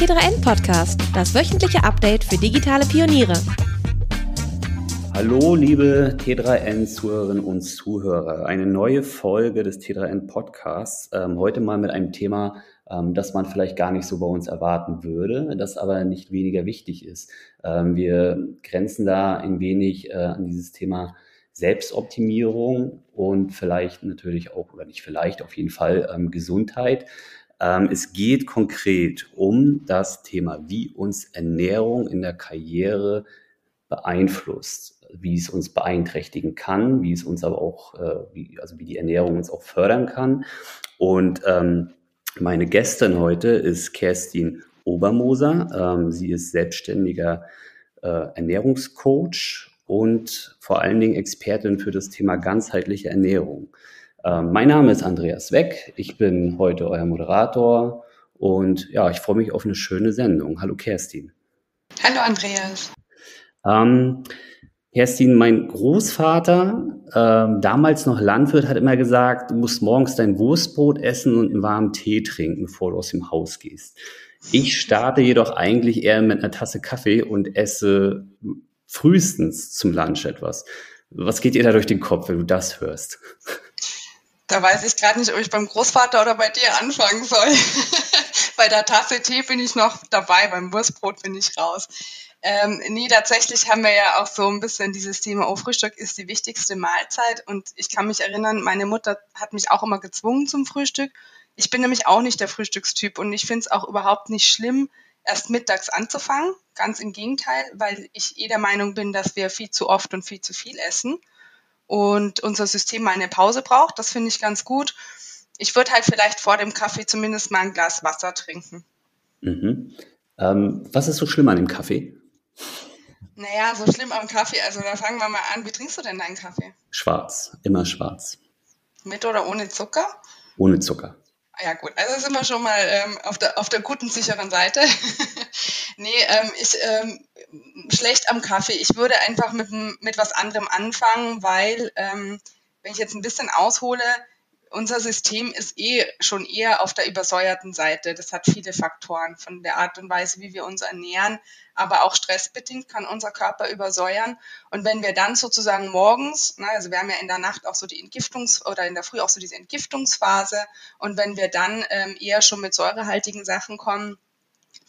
T3N Podcast, das wöchentliche Update für digitale Pioniere. Hallo, liebe T3N-Zuhörerinnen und Zuhörer. Eine neue Folge des T3N Podcasts. Ähm, heute mal mit einem Thema, ähm, das man vielleicht gar nicht so bei uns erwarten würde, das aber nicht weniger wichtig ist. Ähm, wir grenzen da ein wenig äh, an dieses Thema Selbstoptimierung und vielleicht natürlich auch, oder nicht vielleicht, auf jeden Fall ähm, Gesundheit. Ähm, es geht konkret um das Thema, wie uns Ernährung in der Karriere beeinflusst, wie es uns beeinträchtigen kann, wie es uns aber auch, äh, wie, also wie die Ernährung uns auch fördern kann. Und ähm, meine Gästin heute ist Kerstin Obermoser. Ähm, sie ist selbstständiger äh, Ernährungscoach und vor allen Dingen Expertin für das Thema ganzheitliche Ernährung. Ähm, mein Name ist Andreas Weck, ich bin heute euer Moderator und ja, ich freue mich auf eine schöne Sendung. Hallo Kerstin. Hallo Andreas. Ähm, Kerstin, mein Großvater, ähm, damals noch Landwirt, hat immer gesagt, du musst morgens dein Wurstbrot essen und einen warmen Tee trinken, bevor du aus dem Haus gehst. Ich starte jedoch eigentlich eher mit einer Tasse Kaffee und esse frühestens zum Lunch etwas. Was geht dir da durch den Kopf, wenn du das hörst? Da weiß ich gerade nicht, ob ich beim Großvater oder bei dir anfangen soll. bei der Tasse Tee bin ich noch dabei, beim Wurstbrot bin ich raus. Ähm, nee, tatsächlich haben wir ja auch so ein bisschen dieses Thema, oh, Frühstück ist die wichtigste Mahlzeit. Und ich kann mich erinnern, meine Mutter hat mich auch immer gezwungen zum Frühstück. Ich bin nämlich auch nicht der Frühstückstyp und ich finde es auch überhaupt nicht schlimm, erst mittags anzufangen. Ganz im Gegenteil, weil ich eh der Meinung bin, dass wir viel zu oft und viel zu viel essen und unser System mal eine Pause braucht. Das finde ich ganz gut. Ich würde halt vielleicht vor dem Kaffee zumindest mal ein Glas Wasser trinken. Mhm. Ähm, was ist so schlimm an dem Kaffee? Naja, so schlimm am Kaffee. Also da fangen wir mal an. Wie trinkst du denn deinen Kaffee? Schwarz, immer schwarz. Mit oder ohne Zucker? Ohne Zucker. Ja gut, also sind wir schon mal ähm, auf, der, auf der guten, sicheren Seite. nee, ähm, ich, ähm, schlecht am Kaffee. Ich würde einfach mit, mit was anderem anfangen, weil, ähm, wenn ich jetzt ein bisschen aushole, unser System ist eh schon eher auf der übersäuerten Seite. Das hat viele Faktoren von der Art und Weise, wie wir uns ernähren, aber auch stressbedingt kann unser Körper übersäuern. Und wenn wir dann sozusagen morgens, na, also wir haben ja in der Nacht auch so die Entgiftungs- oder in der Früh auch so diese Entgiftungsphase, und wenn wir dann ähm, eher schon mit säurehaltigen Sachen kommen,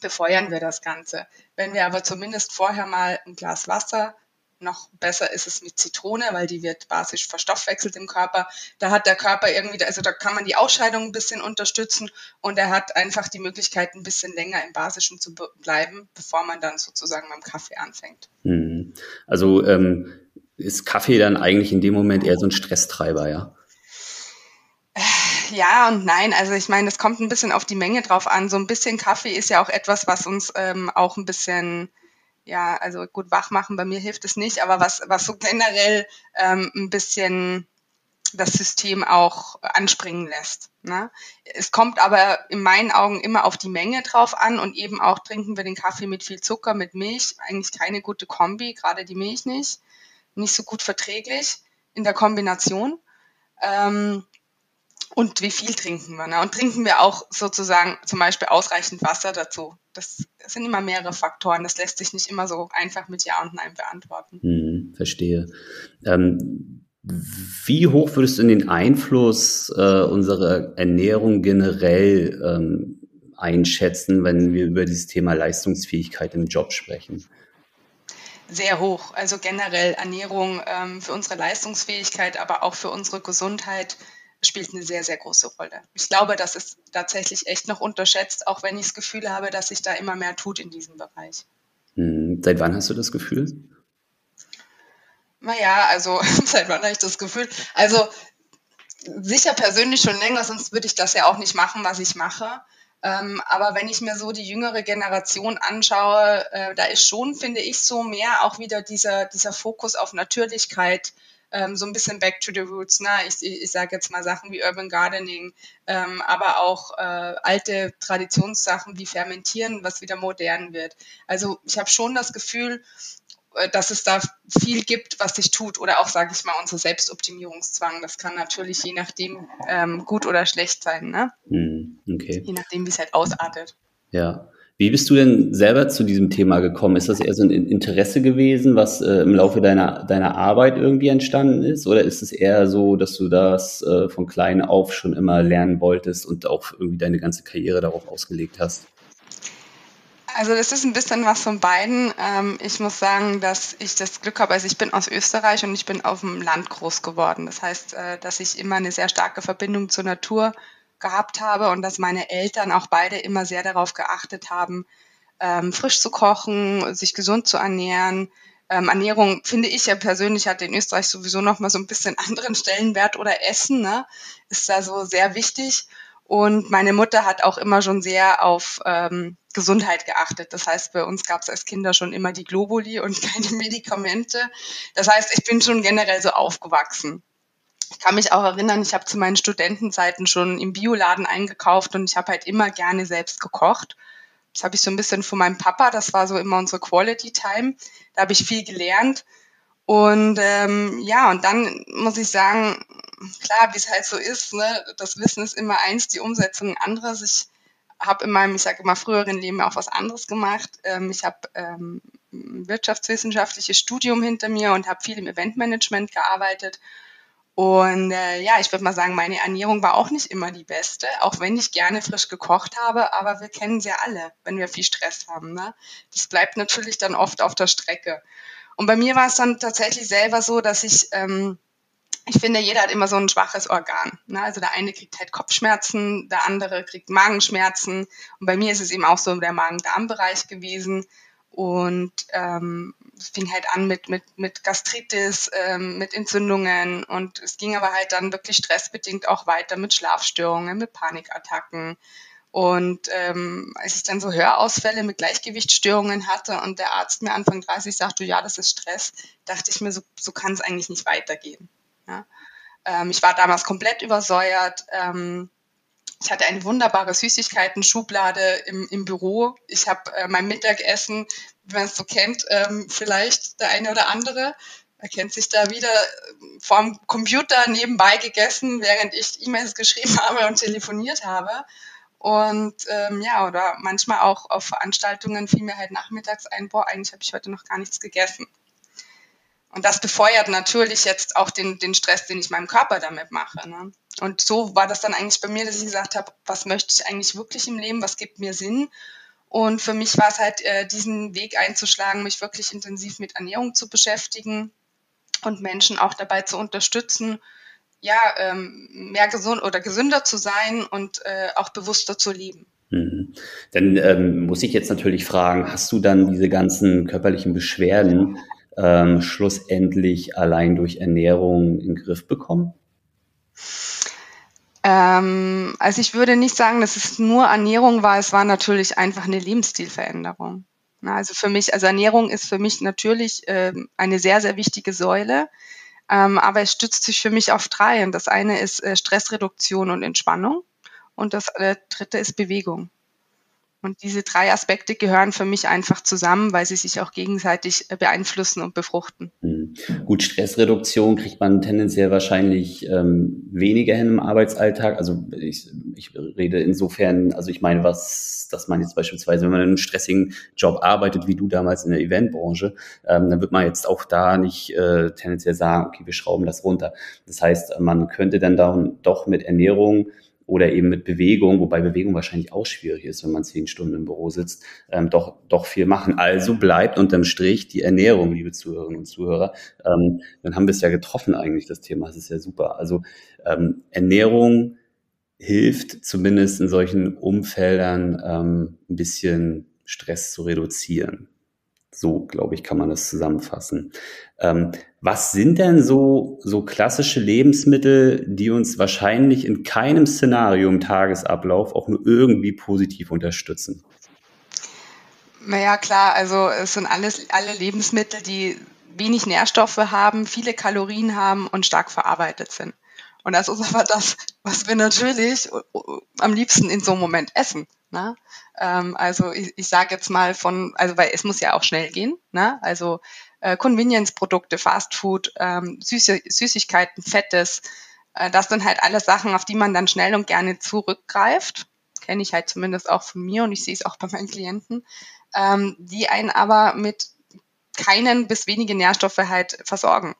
befeuern wir das Ganze. Wenn wir aber zumindest vorher mal ein Glas Wasser noch besser ist es mit Zitrone, weil die wird basisch verstoffwechselt im Körper. Da hat der Körper irgendwie, also da kann man die Ausscheidung ein bisschen unterstützen und er hat einfach die Möglichkeit, ein bisschen länger im Basischen zu bleiben, bevor man dann sozusagen beim Kaffee anfängt. Mhm. Also ähm, ist Kaffee dann eigentlich in dem Moment eher so ein Stresstreiber, ja? Ja und nein. Also ich meine, es kommt ein bisschen auf die Menge drauf an. So ein bisschen Kaffee ist ja auch etwas, was uns ähm, auch ein bisschen ja, also gut, wach machen, bei mir hilft es nicht, aber was, was so generell ähm, ein bisschen das System auch anspringen lässt. Ne? Es kommt aber in meinen Augen immer auf die Menge drauf an und eben auch trinken wir den Kaffee mit viel Zucker, mit Milch, eigentlich keine gute Kombi, gerade die Milch nicht, nicht so gut verträglich in der Kombination. Ähm, und wie viel trinken wir? Ne? Und trinken wir auch sozusagen zum Beispiel ausreichend Wasser dazu? Das sind immer mehrere Faktoren. Das lässt sich nicht immer so einfach mit Ja und Nein beantworten. Hm, verstehe. Ähm, wie hoch würdest du den Einfluss äh, unserer Ernährung generell ähm, einschätzen, wenn wir über dieses Thema Leistungsfähigkeit im Job sprechen? Sehr hoch. Also generell Ernährung ähm, für unsere Leistungsfähigkeit, aber auch für unsere Gesundheit spielt eine sehr, sehr große Rolle. Ich glaube, das ist tatsächlich echt noch unterschätzt, auch wenn ich das Gefühl habe, dass sich da immer mehr tut in diesem Bereich. Hm, seit wann hast du das Gefühl? Naja, also seit wann habe ich das Gefühl? Also sicher persönlich schon länger, sonst würde ich das ja auch nicht machen, was ich mache. Ähm, aber wenn ich mir so die jüngere Generation anschaue, äh, da ist schon, finde ich, so mehr auch wieder dieser, dieser Fokus auf Natürlichkeit, ähm, so ein bisschen back to the roots. Ne? Ich, ich, ich sage jetzt mal Sachen wie Urban Gardening, ähm, aber auch äh, alte Traditionssachen wie Fermentieren, was wieder modern wird. Also ich habe schon das Gefühl, äh, dass es da viel gibt, was sich tut oder auch, sage ich mal, unser Selbstoptimierungszwang. Das kann natürlich je nachdem ähm, gut oder schlecht sein, ne? Hm, okay. Je nachdem, wie es halt ausartet. Ja. Wie bist du denn selber zu diesem Thema gekommen? Ist das eher so ein Interesse gewesen, was äh, im Laufe deiner, deiner Arbeit irgendwie entstanden ist? Oder ist es eher so, dass du das äh, von klein auf schon immer lernen wolltest und auch irgendwie deine ganze Karriere darauf ausgelegt hast? Also das ist ein bisschen was von beiden. Ähm, ich muss sagen, dass ich das Glück habe, also ich bin aus Österreich und ich bin auf dem Land groß geworden. Das heißt, äh, dass ich immer eine sehr starke Verbindung zur Natur gehabt habe und dass meine Eltern auch beide immer sehr darauf geachtet haben, ähm, frisch zu kochen, sich gesund zu ernähren. Ähm, Ernährung, finde ich ja persönlich, hat in Österreich sowieso noch mal so ein bisschen anderen Stellenwert oder Essen, ne? ist da so sehr wichtig. Und meine Mutter hat auch immer schon sehr auf ähm, Gesundheit geachtet. Das heißt, bei uns gab es als Kinder schon immer die Globuli und keine Medikamente. Das heißt, ich bin schon generell so aufgewachsen ich kann mich auch erinnern, ich habe zu meinen Studentenzeiten schon im Bioladen eingekauft und ich habe halt immer gerne selbst gekocht. Das habe ich so ein bisschen von meinem Papa, das war so immer unsere Quality Time. Da habe ich viel gelernt. Und ähm, ja, und dann muss ich sagen, klar, wie es halt so ist, ne, das Wissen ist immer eins, die Umsetzung ein anderes. Ich habe in meinem, ich sage immer, früheren Leben auch was anderes gemacht. Ähm, ich habe ähm, wirtschaftswissenschaftliches Studium hinter mir und habe viel im Eventmanagement gearbeitet und äh, ja, ich würde mal sagen, meine Ernährung war auch nicht immer die beste, auch wenn ich gerne frisch gekocht habe, aber wir kennen sie ja alle, wenn wir viel Stress haben. Ne? Das bleibt natürlich dann oft auf der Strecke. Und bei mir war es dann tatsächlich selber so, dass ich, ähm, ich finde, jeder hat immer so ein schwaches Organ. Ne? Also der eine kriegt halt Kopfschmerzen, der andere kriegt Magenschmerzen. Und bei mir ist es eben auch so der Magen-Darm-Bereich gewesen. Und ähm, es fing halt an mit, mit, mit Gastritis, ähm, mit Entzündungen und es ging aber halt dann wirklich stressbedingt auch weiter mit Schlafstörungen, mit Panikattacken. Und ähm, als ich dann so Hörausfälle mit Gleichgewichtsstörungen hatte und der Arzt mir Anfang 30 sagte, ja, das ist Stress, dachte ich mir, so, so kann es eigentlich nicht weitergehen. Ja? Ähm, ich war damals komplett übersäuert. Ähm, ich hatte eine wunderbare Süßigkeiten-Schublade im, im Büro. Ich habe äh, mein Mittagessen, wie man es so kennt, ähm, vielleicht der eine oder andere erkennt sich da wieder ähm, vorm Computer nebenbei gegessen, während ich E-Mails geschrieben habe und telefoniert habe. Und ähm, ja, oder manchmal auch auf Veranstaltungen fiel mir halt nachmittags ein, boah, eigentlich habe ich heute noch gar nichts gegessen. Und das befeuert natürlich jetzt auch den, den Stress, den ich meinem Körper damit mache. Ne? Und so war das dann eigentlich bei mir, dass ich gesagt habe, was möchte ich eigentlich wirklich im Leben, was gibt mir Sinn? Und für mich war es halt, äh, diesen Weg einzuschlagen, mich wirklich intensiv mit Ernährung zu beschäftigen und Menschen auch dabei zu unterstützen, ja, ähm, mehr gesund oder gesünder zu sein und äh, auch bewusster zu leben. Mhm. Dann ähm, muss ich jetzt natürlich fragen, hast du dann diese ganzen körperlichen Beschwerden ähm, schlussendlich allein durch Ernährung in den Griff bekommen? Ähm, also ich würde nicht sagen, dass es nur Ernährung war, es war natürlich einfach eine Lebensstilveränderung. Also für mich, also Ernährung ist für mich natürlich ähm, eine sehr, sehr wichtige Säule, ähm, aber es stützt sich für mich auf drei. Und das eine ist äh, Stressreduktion und Entspannung und das äh, dritte ist Bewegung. Und diese drei Aspekte gehören für mich einfach zusammen, weil sie sich auch gegenseitig äh, beeinflussen und befruchten. Mhm. Gut, Stressreduktion kriegt man tendenziell wahrscheinlich ähm, weniger hin im Arbeitsalltag. Also ich, ich rede insofern, also ich meine, was, dass man jetzt beispielsweise, wenn man in einem stressigen Job arbeitet, wie du damals in der Eventbranche, ähm, dann wird man jetzt auch da nicht äh, tendenziell sagen, okay, wir schrauben das runter. Das heißt, man könnte dann da doch mit Ernährung oder eben mit Bewegung, wobei Bewegung wahrscheinlich auch schwierig ist, wenn man zehn Stunden im Büro sitzt, ähm, doch, doch viel machen. Also bleibt unterm Strich die Ernährung, liebe Zuhörerinnen und Zuhörer. Ähm, dann haben wir es ja getroffen eigentlich, das Thema. Das ist ja super. Also ähm, Ernährung hilft zumindest in solchen Umfeldern ähm, ein bisschen Stress zu reduzieren. So, glaube ich, kann man das zusammenfassen. Ähm, was sind denn so, so klassische Lebensmittel, die uns wahrscheinlich in keinem Szenario im Tagesablauf auch nur irgendwie positiv unterstützen? Naja, klar, also es sind alles, alle Lebensmittel, die wenig Nährstoffe haben, viele Kalorien haben und stark verarbeitet sind. Und das ist aber das, was wir natürlich am liebsten in so einem Moment essen. Ne? Ähm, also ich, ich sage jetzt mal von, also weil es muss ja auch schnell gehen, ne? also äh, Convenience-Produkte, Fastfood, ähm, Süße, Süßigkeiten, Fettes, äh, das sind halt alle Sachen, auf die man dann schnell und gerne zurückgreift. kenne ich halt zumindest auch von mir und ich sehe es auch bei meinen Klienten, ähm, die einen aber mit keinen bis wenige Nährstoffe halt versorgen.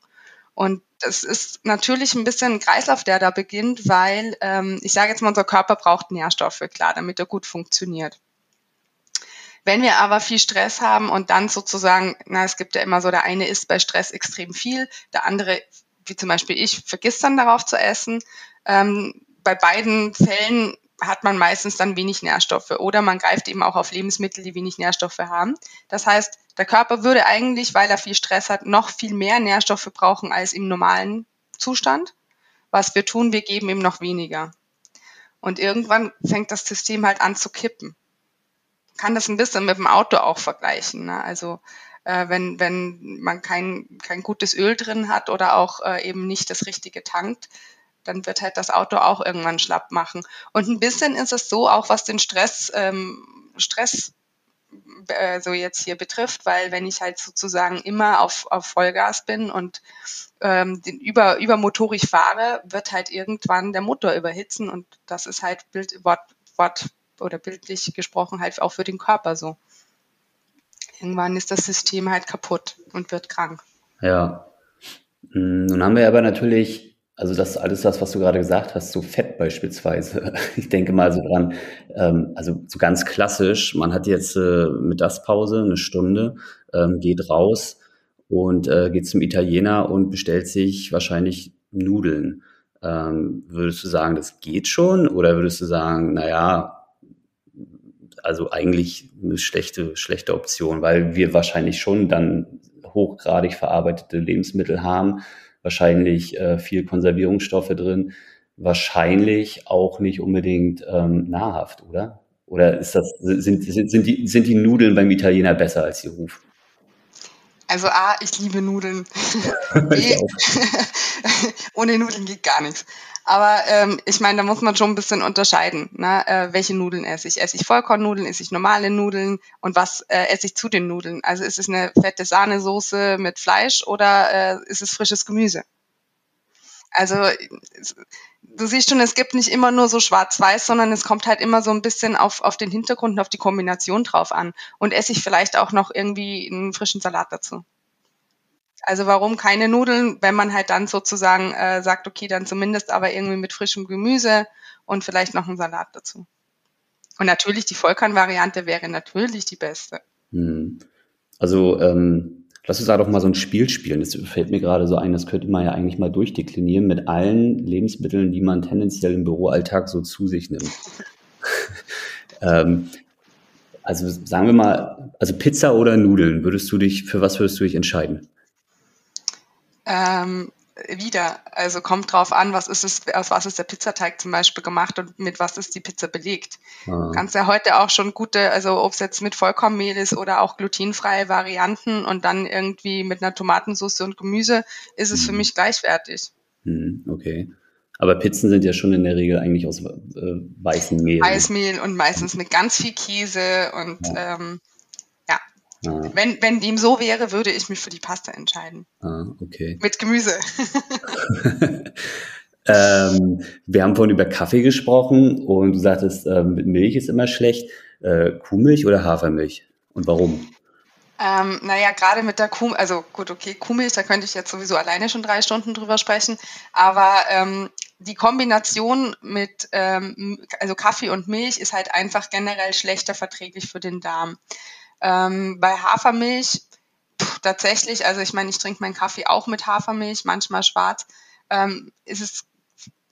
Und das ist natürlich ein bisschen ein Kreislauf, der da beginnt, weil ähm, ich sage jetzt mal, unser Körper braucht Nährstoffe, klar, damit er gut funktioniert. Wenn wir aber viel Stress haben und dann sozusagen, na, es gibt ja immer so, der eine isst bei Stress extrem viel, der andere, wie zum Beispiel ich, vergisst dann darauf zu essen. Ähm, bei beiden Fällen hat man meistens dann wenig Nährstoffe oder man greift eben auch auf Lebensmittel, die wenig Nährstoffe haben. Das heißt, der Körper würde eigentlich, weil er viel Stress hat, noch viel mehr Nährstoffe brauchen als im normalen Zustand. Was wir tun, wir geben ihm noch weniger. Und irgendwann fängt das System halt an zu kippen. Man kann das ein bisschen mit dem Auto auch vergleichen. Ne? Also äh, wenn, wenn man kein, kein gutes Öl drin hat oder auch äh, eben nicht das Richtige tankt, dann wird halt das Auto auch irgendwann schlapp machen. Und ein bisschen ist es so, auch was den Stress, ähm, Stress äh, so jetzt hier betrifft, weil wenn ich halt sozusagen immer auf, auf Vollgas bin und ähm, den über, übermotorig fahre, wird halt irgendwann der Motor überhitzen und das ist halt Bild, Wort, Wort oder bildlich gesprochen halt auch für den Körper so. Irgendwann ist das System halt kaputt und wird krank. Ja. Hm, nun haben wir aber natürlich also das alles das, was du gerade gesagt hast, so Fett beispielsweise. Ich denke mal so dran, ähm, also so ganz klassisch, man hat jetzt äh, Mittagspause, eine Stunde, ähm, geht raus und äh, geht zum Italiener und bestellt sich wahrscheinlich Nudeln. Ähm, würdest du sagen, das geht schon? Oder würdest du sagen, naja, also eigentlich eine schlechte, schlechte Option, weil wir wahrscheinlich schon dann hochgradig verarbeitete Lebensmittel haben, wahrscheinlich äh, viel Konservierungsstoffe drin, wahrscheinlich auch nicht unbedingt ähm, nahrhaft, oder? Oder ist das, sind, sind, sind, die, sind die Nudeln beim Italiener besser als die Ruf? Also A, ich liebe Nudeln. B, ohne Nudeln geht gar nichts. Aber ähm, ich meine, da muss man schon ein bisschen unterscheiden, ne? äh, welche Nudeln esse ich. Esse ich Vollkornnudeln, esse ich normale Nudeln und was äh, esse ich zu den Nudeln? Also ist es eine fette Sahnesoße mit Fleisch oder äh, ist es frisches Gemüse? Also du siehst schon, es gibt nicht immer nur so schwarz-weiß, sondern es kommt halt immer so ein bisschen auf, auf den Hintergrund und auf die Kombination drauf an. Und esse ich vielleicht auch noch irgendwie einen frischen Salat dazu. Also warum keine Nudeln, wenn man halt dann sozusagen äh, sagt, okay, dann zumindest aber irgendwie mit frischem Gemüse und vielleicht noch einen Salat dazu. Und natürlich die Vollkorn-Variante wäre natürlich die beste. Hm. Also ähm, lass uns da doch mal so ein Spiel spielen. Das fällt mir gerade so ein, das könnte man ja eigentlich mal durchdeklinieren mit allen Lebensmitteln, die man tendenziell im Büroalltag so zu sich nimmt. ähm, also sagen wir mal, also Pizza oder Nudeln, würdest du dich, für was würdest du dich entscheiden? Ähm, wieder, also kommt drauf an, was ist es, aus was ist der Pizzateig zum Beispiel gemacht und mit was ist die Pizza belegt. Ah. Kannst ja heute auch schon gute, also ob es jetzt mit Vollkornmehl ist oder auch glutenfreie Varianten und dann irgendwie mit einer Tomatensauce und Gemüse, ist es hm. für mich gleichwertig. Hm, okay. Aber Pizzen sind ja schon in der Regel eigentlich aus äh, weißem Mehl. Weißmehl und meistens mit ganz viel Käse und ja. ähm, Ah. Wenn, wenn dem so wäre, würde ich mich für die Pasta entscheiden. Ah, okay. Mit Gemüse. ähm, wir haben vorhin über Kaffee gesprochen und du sagtest, äh, mit Milch ist immer schlecht. Äh, Kuhmilch oder Hafermilch? Und warum? Ähm, naja, gerade mit der Kuh, also gut, okay, Kuhmilch, da könnte ich jetzt sowieso alleine schon drei Stunden drüber sprechen, aber ähm, die Kombination mit ähm, also Kaffee und Milch ist halt einfach generell schlechter verträglich für den Darm. Ähm, bei Hafermilch pff, tatsächlich, also ich meine, ich trinke meinen Kaffee auch mit Hafermilch, manchmal schwarz. Ähm, ist es,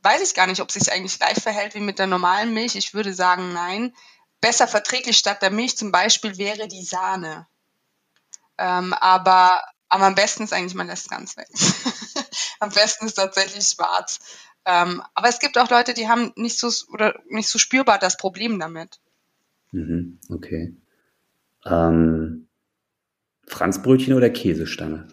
weiß ich gar nicht, ob es sich eigentlich gleich verhält wie mit der normalen Milch. Ich würde sagen, nein. Besser verträglich statt der Milch zum Beispiel wäre die Sahne. Ähm, aber, aber am besten ist eigentlich, man lässt ganz weg. am besten ist tatsächlich schwarz. Ähm, aber es gibt auch Leute, die haben nicht so oder nicht so spürbar das Problem damit. Mhm, okay. Ähm, Franzbrötchen oder Käsestange?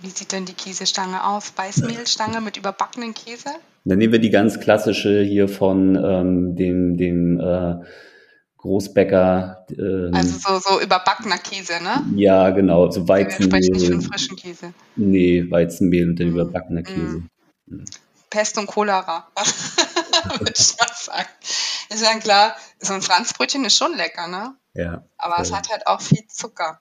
Wie sieht denn die Käsestange aus? Weißmehlstange mit überbackenen Käse? Dann nehmen wir die ganz klassische hier von ähm, dem, dem äh, Großbäcker. Ähm, also so, so überbackener Käse, ne? Ja, genau. So Weizenmehl. Wir sprechen nicht von frischen Käse. Nee, Weizenmehl und dann mm. überbackener Käse. Mm. Pest und Cholera, würde ich mal sagen. ist ja klar, so ein Franzbrötchen ist schon lecker, ne? Ja. Aber voll. es hat halt auch viel Zucker.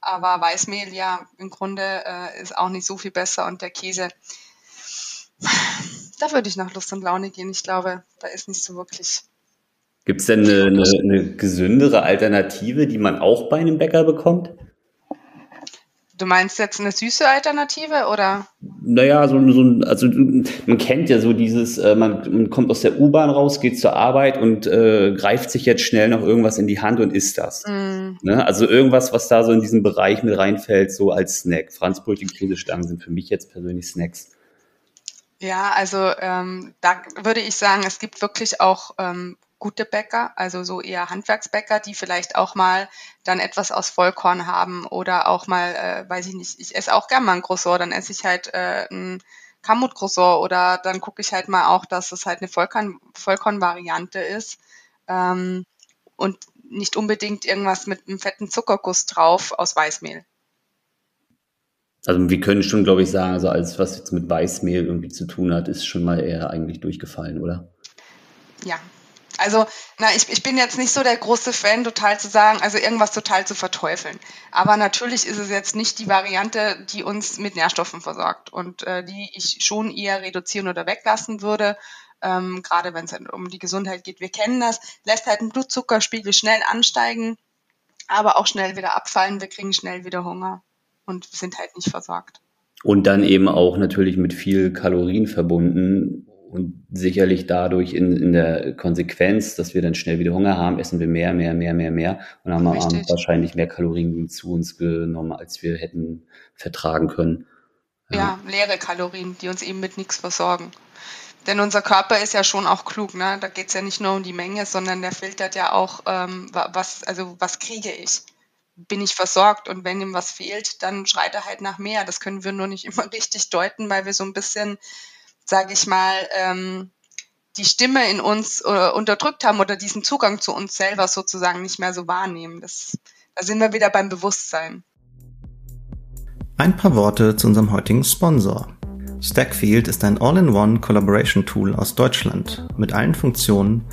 Aber Weißmehl, ja, im Grunde äh, ist auch nicht so viel besser und der Käse, da würde ich nach Lust und Laune gehen. Ich glaube, da ist nicht so wirklich. Gibt es denn eine, eine, eine gesündere Alternative, die man auch bei einem Bäcker bekommt? Du meinst jetzt eine süße Alternative oder? Naja, so, so also man kennt ja so dieses, äh, man, man kommt aus der U-Bahn raus, geht zur Arbeit und äh, greift sich jetzt schnell noch irgendwas in die Hand und isst das. Mm. Ne? Also irgendwas, was da so in diesen Bereich mit reinfällt, so als Snack. Franzbrötchen, Käsestangen sind für mich jetzt persönlich Snacks. Ja, also ähm, da würde ich sagen, es gibt wirklich auch ähm, gute Bäcker, also so eher Handwerksbäcker, die vielleicht auch mal dann etwas aus Vollkorn haben oder auch mal, äh, weiß ich nicht, ich esse auch gern mal ein Croissant, dann esse ich halt äh, ein Kamut-Croissant oder dann gucke ich halt mal auch, dass es halt eine Vollkorn, Vollkorn-Variante ist ähm, und nicht unbedingt irgendwas mit einem fetten Zuckerguss drauf aus Weißmehl. Also wir können schon, glaube ich, sagen, also alles, was jetzt mit Weißmehl irgendwie zu tun hat, ist schon mal eher eigentlich durchgefallen, oder? Ja, also, na, ich, ich bin jetzt nicht so der große Fan, total zu sagen, also irgendwas total zu verteufeln. Aber natürlich ist es jetzt nicht die Variante, die uns mit Nährstoffen versorgt und äh, die ich schon eher reduzieren oder weglassen würde. Ähm, gerade wenn es halt um die Gesundheit geht. Wir kennen das, lässt halt den Blutzuckerspiegel schnell ansteigen, aber auch schnell wieder abfallen. Wir kriegen schnell wieder Hunger und sind halt nicht versorgt. Und dann eben auch natürlich mit viel Kalorien verbunden und sicherlich dadurch in, in der Konsequenz, dass wir dann schnell wieder Hunger haben, essen wir mehr, mehr, mehr, mehr, mehr und haben Richtig. wahrscheinlich mehr Kalorien zu uns genommen, als wir hätten vertragen können. Ja. ja, leere Kalorien, die uns eben mit nichts versorgen. Denn unser Körper ist ja schon auch klug, ne? Da geht es ja nicht nur um die Menge, sondern der filtert ja auch, ähm, was, also was kriege ich? Bin ich versorgt? Und wenn ihm was fehlt, dann schreit er halt nach mehr. Das können wir nur nicht immer richtig deuten, weil wir so ein bisschen sage ich mal, ähm, die Stimme in uns äh, unterdrückt haben oder diesen Zugang zu uns selber sozusagen nicht mehr so wahrnehmen. Das, da sind wir wieder beim Bewusstsein. Ein paar Worte zu unserem heutigen Sponsor. Stackfield ist ein All-in-One Collaboration Tool aus Deutschland mit allen Funktionen,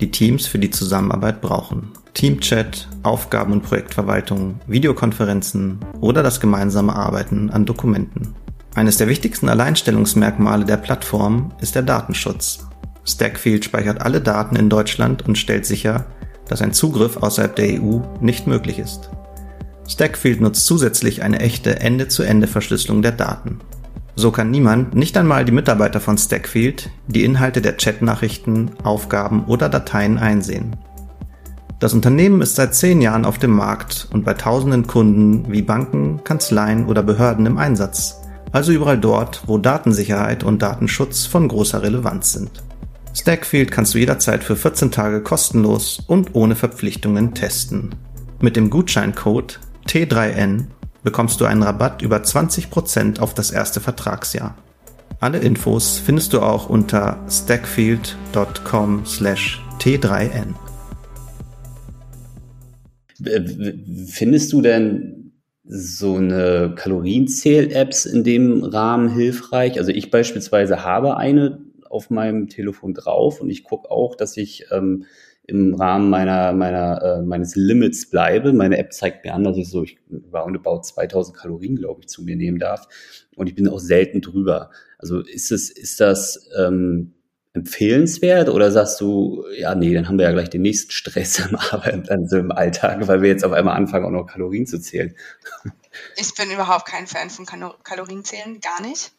die Teams für die Zusammenarbeit brauchen. Teamchat, Aufgaben- und Projektverwaltung, Videokonferenzen oder das gemeinsame Arbeiten an Dokumenten. Eines der wichtigsten Alleinstellungsmerkmale der Plattform ist der Datenschutz. Stackfield speichert alle Daten in Deutschland und stellt sicher, dass ein Zugriff außerhalb der EU nicht möglich ist. Stackfield nutzt zusätzlich eine echte Ende-zu-Ende-Verschlüsselung der Daten. So kann niemand, nicht einmal die Mitarbeiter von Stackfield, die Inhalte der Chatnachrichten, Aufgaben oder Dateien einsehen. Das Unternehmen ist seit zehn Jahren auf dem Markt und bei tausenden Kunden wie Banken, Kanzleien oder Behörden im Einsatz also überall dort, wo Datensicherheit und Datenschutz von großer Relevanz sind. Stackfield kannst du jederzeit für 14 Tage kostenlos und ohne Verpflichtungen testen. Mit dem Gutscheincode T3N bekommst du einen Rabatt über 20% auf das erste Vertragsjahr. Alle Infos findest du auch unter stackfield.com/t3n. Findest du denn so eine Kalorienzähl-Apps in dem Rahmen hilfreich? Also ich beispielsweise habe eine auf meinem Telefon drauf und ich gucke auch, dass ich ähm, im Rahmen meiner, meiner, äh, meines Limits bleibe. Meine App zeigt mir an, dass ich so, ich roundabout 2000 Kalorien, glaube ich, zu mir nehmen darf. Und ich bin auch selten drüber. Also ist es, ist das ähm, empfehlenswert oder sagst du, ja, nee, dann haben wir ja gleich den nächsten Stress im, Arbeit, also im Alltag, weil wir jetzt auf einmal anfangen, auch noch Kalorien zu zählen? Ich bin überhaupt kein Fan von Kalorienzählen, gar nicht,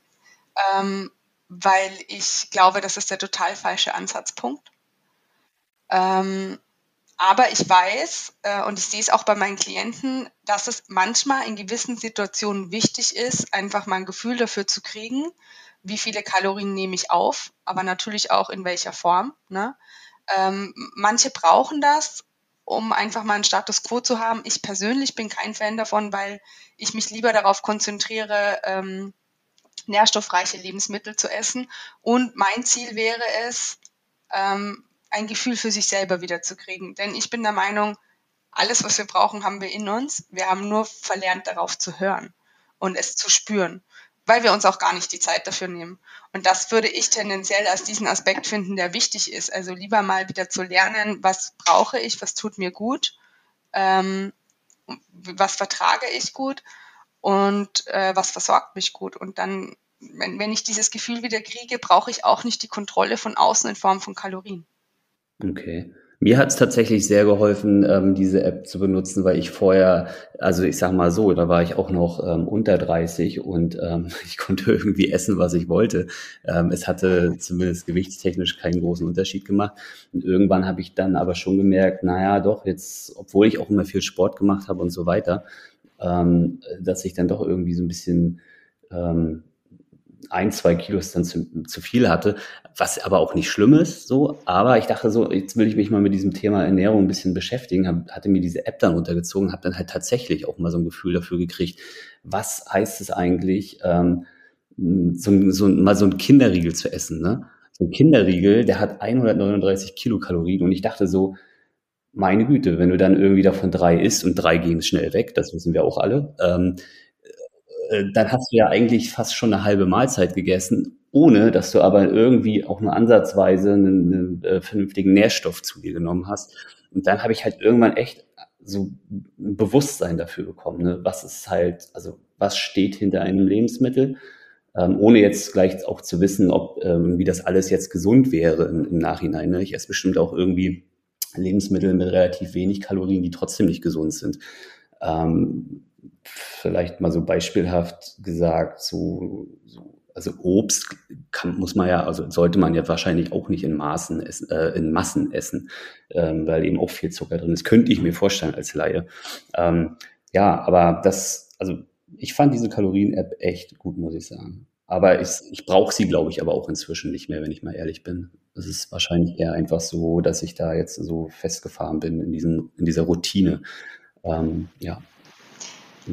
ähm, weil ich glaube, das ist der total falsche Ansatzpunkt. Ähm, aber ich weiß äh, und ich sehe es auch bei meinen Klienten, dass es manchmal in gewissen Situationen wichtig ist, einfach mal ein Gefühl dafür zu kriegen, wie viele Kalorien nehme ich auf, aber natürlich auch in welcher Form. Ne? Ähm, manche brauchen das, um einfach mal einen Status quo zu haben. Ich persönlich bin kein Fan davon, weil ich mich lieber darauf konzentriere, ähm, nährstoffreiche Lebensmittel zu essen. Und mein Ziel wäre es, ähm, ein Gefühl für sich selber wiederzukriegen. Denn ich bin der Meinung, alles, was wir brauchen, haben wir in uns. Wir haben nur verlernt, darauf zu hören und es zu spüren weil wir uns auch gar nicht die Zeit dafür nehmen. Und das würde ich tendenziell als diesen Aspekt finden, der wichtig ist. Also lieber mal wieder zu lernen, was brauche ich, was tut mir gut, ähm, was vertrage ich gut und äh, was versorgt mich gut. Und dann, wenn, wenn ich dieses Gefühl wieder kriege, brauche ich auch nicht die Kontrolle von außen in Form von Kalorien. Okay. Mir hat es tatsächlich sehr geholfen, ähm, diese App zu benutzen, weil ich vorher, also ich sag mal so, da war ich auch noch ähm, unter 30 und ähm, ich konnte irgendwie essen, was ich wollte. Ähm, es hatte zumindest gewichtstechnisch keinen großen Unterschied gemacht. Und irgendwann habe ich dann aber schon gemerkt, naja, doch, jetzt, obwohl ich auch immer viel Sport gemacht habe und so weiter, ähm, dass ich dann doch irgendwie so ein bisschen ähm, ein, zwei Kilos dann zu, zu viel hatte, was aber auch nicht schlimm ist, so. Aber ich dachte so, jetzt will ich mich mal mit diesem Thema Ernährung ein bisschen beschäftigen, hab, hatte mir diese App dann runtergezogen, habe dann halt tatsächlich auch mal so ein Gefühl dafür gekriegt, was heißt es eigentlich, ähm, so, so, mal so ein Kinderriegel zu essen, ne? So ein Kinderriegel, der hat 139 Kilokalorien und ich dachte so, meine Güte, wenn du dann irgendwie davon drei isst und drei gehen schnell weg, das wissen wir auch alle, ähm, äh, dann hast du ja eigentlich fast schon eine halbe Mahlzeit gegessen, ohne dass du aber irgendwie auch nur ansatzweise einen, einen äh, vernünftigen Nährstoff zu dir genommen hast. Und dann habe ich halt irgendwann echt so ein Bewusstsein dafür bekommen, ne? was ist halt, also was steht hinter einem Lebensmittel, ähm, ohne jetzt gleich auch zu wissen, ob ähm, wie das alles jetzt gesund wäre im, im Nachhinein. Ne? Ich esse bestimmt auch irgendwie Lebensmittel mit relativ wenig Kalorien, die trotzdem nicht gesund sind. Ähm, vielleicht mal so beispielhaft gesagt, so, so also Obst kann, muss man ja, also sollte man ja wahrscheinlich auch nicht in Maßen essen, äh, in Massen essen, ähm, weil eben auch viel Zucker drin ist. Könnte ich mir vorstellen als Laie. Ähm, ja, aber das, also ich fand diese Kalorien-App echt gut, muss ich sagen. Aber ich, ich brauche sie, glaube ich, aber auch inzwischen nicht mehr, wenn ich mal ehrlich bin. Es ist wahrscheinlich eher einfach so, dass ich da jetzt so festgefahren bin in, diesen, in dieser Routine. Ähm, ja.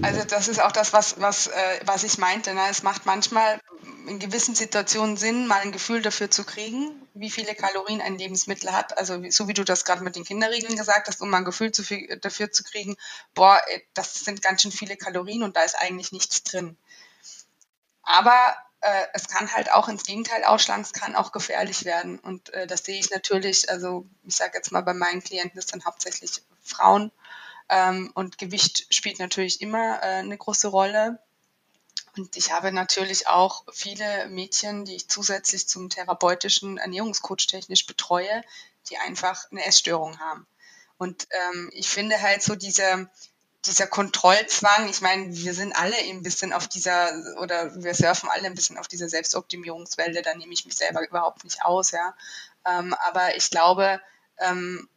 Also das ist auch das, was, was, äh, was ich meinte. Ne? Es macht manchmal in gewissen Situationen Sinn, mal ein Gefühl dafür zu kriegen, wie viele Kalorien ein Lebensmittel hat. Also so wie du das gerade mit den Kinderriegeln gesagt hast, um mal ein Gefühl zu, dafür zu kriegen, boah, das sind ganz schön viele Kalorien und da ist eigentlich nichts drin. Aber äh, es kann halt auch ins Gegenteil ausschlagen, es kann auch gefährlich werden. Und äh, das sehe ich natürlich, also ich sage jetzt mal bei meinen Klienten, das sind hauptsächlich Frauen, ähm, und Gewicht spielt natürlich immer äh, eine große Rolle. Und ich habe natürlich auch viele Mädchen, die ich zusätzlich zum therapeutischen Ernährungscoach technisch betreue, die einfach eine Essstörung haben. Und ähm, ich finde halt so diese, dieser Kontrollzwang, ich meine, wir sind alle ein bisschen auf dieser, oder wir surfen alle ein bisschen auf dieser Selbstoptimierungswelle, da nehme ich mich selber überhaupt nicht aus, ja. Ähm, aber ich glaube, ähm,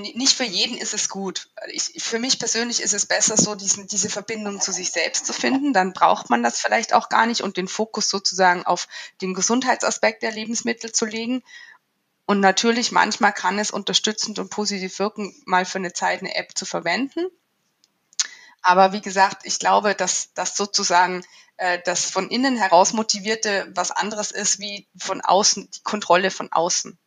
nicht für jeden ist es gut. Ich, für mich persönlich ist es besser, so diesen, diese Verbindung zu sich selbst zu finden. Dann braucht man das vielleicht auch gar nicht und den Fokus sozusagen auf den Gesundheitsaspekt der Lebensmittel zu legen. Und natürlich, manchmal kann es unterstützend und positiv wirken, mal für eine Zeit eine App zu verwenden. Aber wie gesagt, ich glaube, dass das sozusagen äh, das von innen heraus motivierte was anderes ist wie von außen, die Kontrolle von außen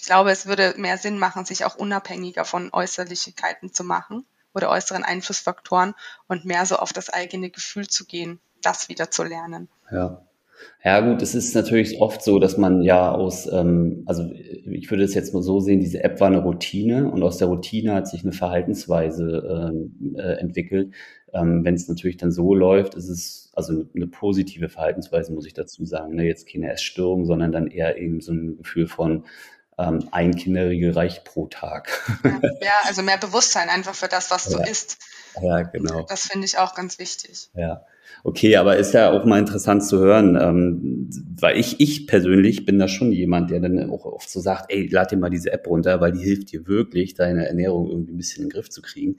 ich glaube, es würde mehr Sinn machen, sich auch unabhängiger von Äußerlichkeiten zu machen oder äußeren Einflussfaktoren und mehr so auf das eigene Gefühl zu gehen, das wieder zu lernen. Ja. Ja gut, es ist natürlich oft so, dass man ja aus, ähm, also ich würde es jetzt mal so sehen, diese App war eine Routine und aus der Routine hat sich eine Verhaltensweise ähm, äh, entwickelt. Ähm, Wenn es natürlich dann so läuft, ist es also eine positive Verhaltensweise, muss ich dazu sagen. Ne? Jetzt keine Essstörung, sondern dann eher eben so ein Gefühl von, ähm, ein Kinderriegel reicht pro Tag. ja, also mehr Bewusstsein einfach für das, was ja. du isst. Ja, genau. Das finde ich auch ganz wichtig. Ja. Okay, aber ist ja auch mal interessant zu hören, ähm, weil ich, ich persönlich bin da schon jemand, der dann auch oft so sagt, ey, lad dir mal diese App runter, weil die hilft dir wirklich, deine Ernährung irgendwie ein bisschen in den Griff zu kriegen.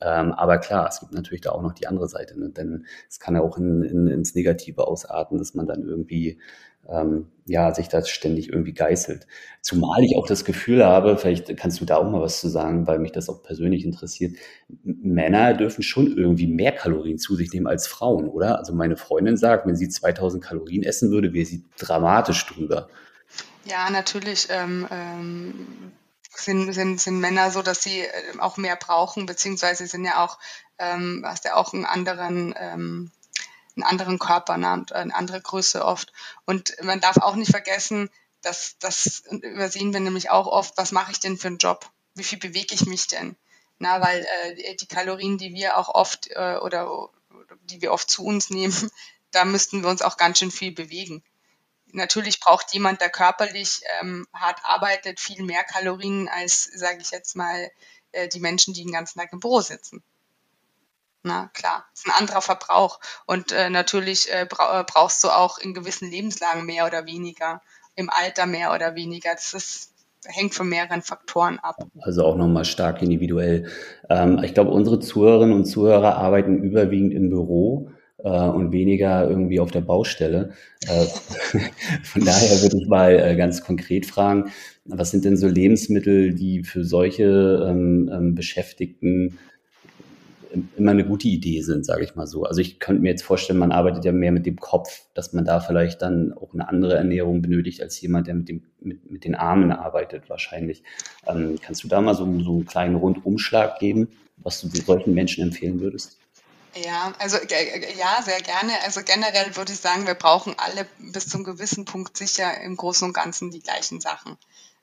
Ähm, aber klar, es gibt natürlich da auch noch die andere Seite, ne? denn es kann ja auch in, in, ins Negative ausarten, dass man dann irgendwie ähm, ja, sich da ständig irgendwie geißelt. Zumal ich auch das Gefühl habe, vielleicht kannst du da auch mal was zu sagen, weil mich das auch persönlich interessiert. Männer dürfen schon irgendwie mehr Kalorien zu sich nehmen als Frauen, oder? Also meine Freundin sagt, wenn sie 2000 Kalorien essen würde, wäre sie dramatisch drüber. Ja, natürlich ähm, ähm, sind, sind, sind Männer so, dass sie äh, auch mehr brauchen, beziehungsweise sind ja auch, ähm, hast ja auch einen anderen, ähm, einen anderen Körper, eine andere Größe oft. Und man darf auch nicht vergessen, dass das übersehen wir nämlich auch oft, was mache ich denn für einen Job? Wie viel bewege ich mich denn? Na, weil äh, die Kalorien, die wir auch oft äh, oder, die wir oft zu uns nehmen, da müssten wir uns auch ganz schön viel bewegen. Natürlich braucht jemand, der körperlich ähm, hart arbeitet, viel mehr Kalorien als, sage ich jetzt mal, äh, die Menschen, die den ganzen Tag im Büro sitzen. Na klar, ist ein anderer Verbrauch. Und äh, natürlich äh, bra äh, brauchst du auch in gewissen Lebenslagen mehr oder weniger, im Alter mehr oder weniger. Das ist, hängt von mehreren Faktoren ab. Also auch nochmal stark individuell. Ähm, ich glaube, unsere Zuhörerinnen und Zuhörer arbeiten überwiegend im Büro äh, und weniger irgendwie auf der Baustelle. Äh, von daher würde ich mal ganz konkret fragen, was sind denn so Lebensmittel, die für solche ähm, ähm, Beschäftigten immer eine gute Idee sind, sage ich mal so. Also ich könnte mir jetzt vorstellen, man arbeitet ja mehr mit dem Kopf, dass man da vielleicht dann auch eine andere Ernährung benötigt als jemand, der mit, dem, mit, mit den Armen arbeitet wahrscheinlich. Ähm, kannst du da mal so, so einen kleinen Rundumschlag geben, was du solchen Menschen empfehlen würdest? Ja, also ja, sehr gerne. Also generell würde ich sagen, wir brauchen alle bis zum gewissen Punkt sicher im Großen und Ganzen die gleichen Sachen.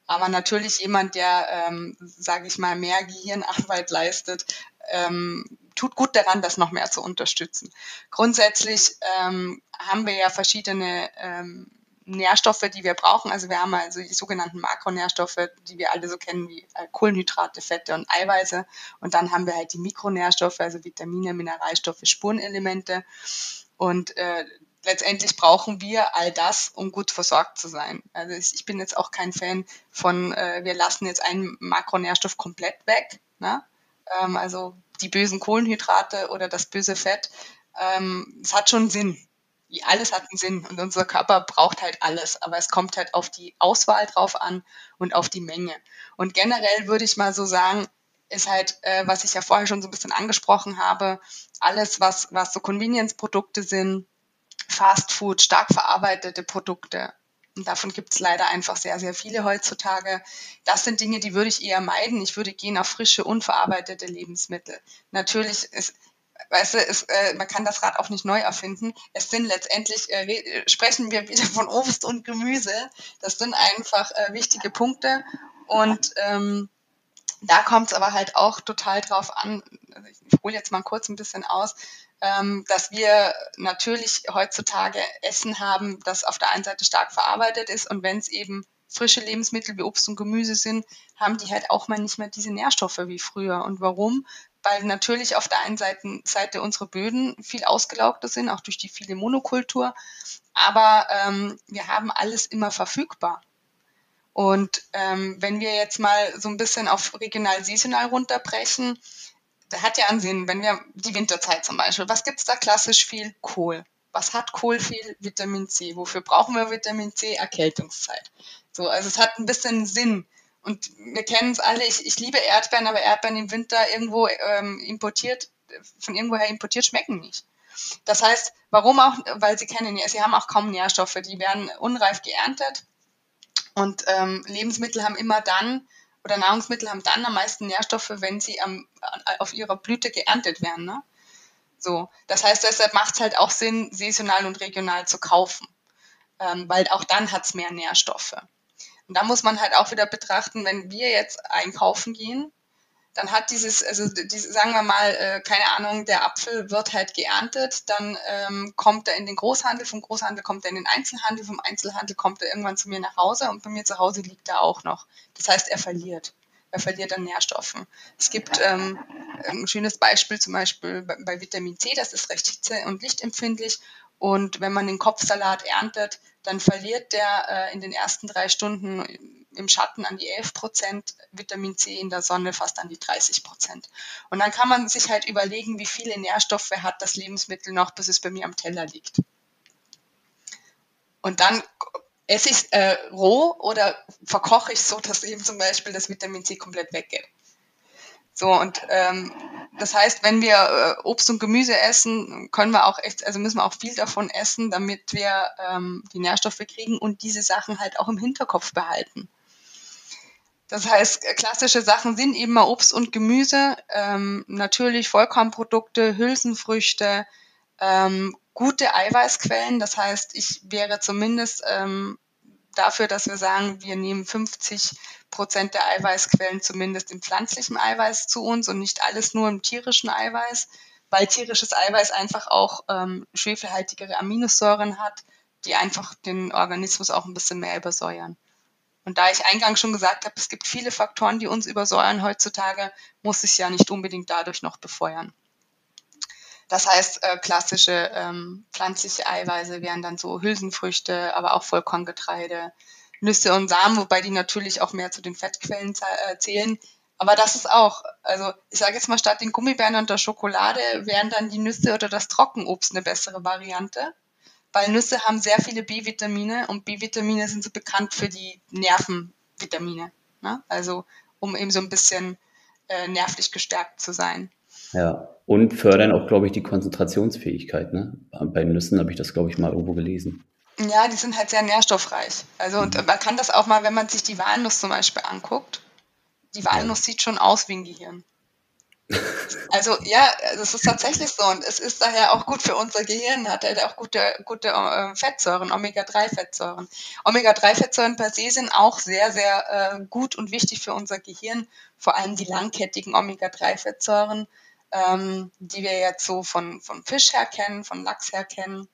Aber natürlich jemand, der, ähm, sage ich mal, mehr Gehirnarbeit leistet, ähm, tut gut daran, das noch mehr zu unterstützen. Grundsätzlich ähm, haben wir ja verschiedene ähm, Nährstoffe, die wir brauchen. Also wir haben also die sogenannten Makronährstoffe, die wir alle so kennen wie äh, Kohlenhydrate, Fette und Eiweiße. Und dann haben wir halt die Mikronährstoffe, also Vitamine, Mineralstoffe, Spurenelemente. Und äh, letztendlich brauchen wir all das, um gut versorgt zu sein. Also ich bin jetzt auch kein Fan von, äh, wir lassen jetzt einen Makronährstoff komplett weg. Ne? Ähm, also die bösen Kohlenhydrate oder das böse Fett. Ähm, es hat schon Sinn alles hat einen Sinn und unser Körper braucht halt alles, aber es kommt halt auf die Auswahl drauf an und auf die Menge. Und generell würde ich mal so sagen, ist halt, äh, was ich ja vorher schon so ein bisschen angesprochen habe, alles, was, was so Convenience-Produkte sind, Fast Food, stark verarbeitete Produkte. Und davon gibt es leider einfach sehr, sehr viele heutzutage. Das sind Dinge, die würde ich eher meiden. Ich würde gehen auf frische, unverarbeitete Lebensmittel. Natürlich ist, weißt du, es, äh, man kann das Rad auch nicht neu erfinden. Es sind letztendlich, äh, sprechen wir wieder von Obst und Gemüse. Das sind einfach äh, wichtige Punkte. Und ähm, da kommt es aber halt auch total drauf an, also ich hole jetzt mal kurz ein bisschen aus, ähm, dass wir natürlich heutzutage Essen haben, das auf der einen Seite stark verarbeitet ist und wenn es eben frische Lebensmittel wie Obst und Gemüse sind, haben die halt auch mal nicht mehr diese Nährstoffe wie früher. Und warum? weil natürlich auf der einen Seite, Seite unsere Böden viel ausgelaugter sind, auch durch die viele Monokultur, aber ähm, wir haben alles immer verfügbar. Und ähm, wenn wir jetzt mal so ein bisschen auf regional-saisonal runterbrechen, da hat ja einen Sinn, wenn wir die Winterzeit zum Beispiel, was gibt es da klassisch viel? Kohl. Was hat Kohl viel? Vitamin C. Wofür brauchen wir Vitamin C? Erkältungszeit. So, also es hat ein bisschen Sinn, und wir kennen es alle, ich, ich liebe Erdbeeren, aber Erdbeeren im Winter irgendwo ähm, importiert, von irgendwoher importiert, schmecken nicht. Das heißt, warum auch? Weil sie kennen, sie haben auch kaum Nährstoffe, die werden unreif geerntet und ähm, Lebensmittel haben immer dann oder Nahrungsmittel haben dann am meisten Nährstoffe, wenn sie am, auf ihrer Blüte geerntet werden. Ne? So, das heißt, deshalb macht es halt auch Sinn, saisonal und regional zu kaufen, ähm, weil auch dann hat es mehr Nährstoffe. Und da muss man halt auch wieder betrachten, wenn wir jetzt einkaufen gehen, dann hat dieses, also diese, sagen wir mal, äh, keine Ahnung, der Apfel wird halt geerntet, dann ähm, kommt er in den Großhandel, vom Großhandel kommt er in den Einzelhandel, vom Einzelhandel kommt er irgendwann zu mir nach Hause und bei mir zu Hause liegt er auch noch. Das heißt, er verliert. Er verliert an Nährstoffen. Es gibt ähm, ein schönes Beispiel zum Beispiel bei, bei Vitamin C, das ist recht hitze- und lichtempfindlich und wenn man den Kopfsalat erntet, dann verliert der äh, in den ersten drei Stunden im Schatten an die 11 Prozent, Vitamin C in der Sonne fast an die 30 Prozent. Und dann kann man sich halt überlegen, wie viele Nährstoffe hat das Lebensmittel noch, bis es bei mir am Teller liegt. Und dann esse ich es äh, roh oder verkoche ich so, dass eben zum Beispiel das Vitamin C komplett weggeht. So, und ähm, das heißt, wenn wir äh, Obst und Gemüse essen, können wir auch echt, also müssen wir auch viel davon essen, damit wir ähm, die Nährstoffe kriegen und diese Sachen halt auch im Hinterkopf behalten. Das heißt, klassische Sachen sind eben mal Obst und Gemüse, ähm, natürlich Vollkornprodukte, Hülsenfrüchte, ähm, gute Eiweißquellen. Das heißt, ich wäre zumindest ähm, dafür, dass wir sagen, wir nehmen 50 Prozent der Eiweißquellen zumindest im pflanzlichen Eiweiß zu uns und nicht alles nur im tierischen Eiweiß, weil tierisches Eiweiß einfach auch ähm, schwefelhaltigere Aminosäuren hat, die einfach den Organismus auch ein bisschen mehr übersäuern. Und da ich eingangs schon gesagt habe, es gibt viele Faktoren, die uns übersäuern heutzutage, muss ich ja nicht unbedingt dadurch noch befeuern. Das heißt, äh, klassische ähm, pflanzliche Eiweiße wären dann so Hülsenfrüchte, aber auch Vollkorngetreide, Nüsse und Samen, wobei die natürlich auch mehr zu den Fettquellen äh, zählen. Aber das ist auch, also ich sage jetzt mal, statt den Gummibären und der Schokolade wären dann die Nüsse oder das Trockenobst eine bessere Variante weil Nüsse haben sehr viele B-Vitamine und B-Vitamine sind so bekannt für die Nervenvitamine. Ne? Also um eben so ein bisschen äh, nervlich gestärkt zu sein. Ja, und fördern auch, glaube ich, die Konzentrationsfähigkeit. Ne? Bei Nüssen habe ich das, glaube ich, mal irgendwo gelesen. Ja, die sind halt sehr nährstoffreich. Also und mhm. man kann das auch mal, wenn man sich die Walnuss zum Beispiel anguckt. Die Walnuss ja. sieht schon aus wie ein Gehirn. Also ja, das ist tatsächlich so und es ist daher auch gut für unser Gehirn, hat er auch gute, gute äh, Fettsäuren, Omega-3-Fettsäuren. Omega-3-Fettsäuren per se sind auch sehr, sehr äh, gut und wichtig für unser Gehirn, vor allem die langkettigen Omega-3-Fettsäuren, ähm, die wir jetzt so von, von Fisch her kennen, von Lachs her kennen.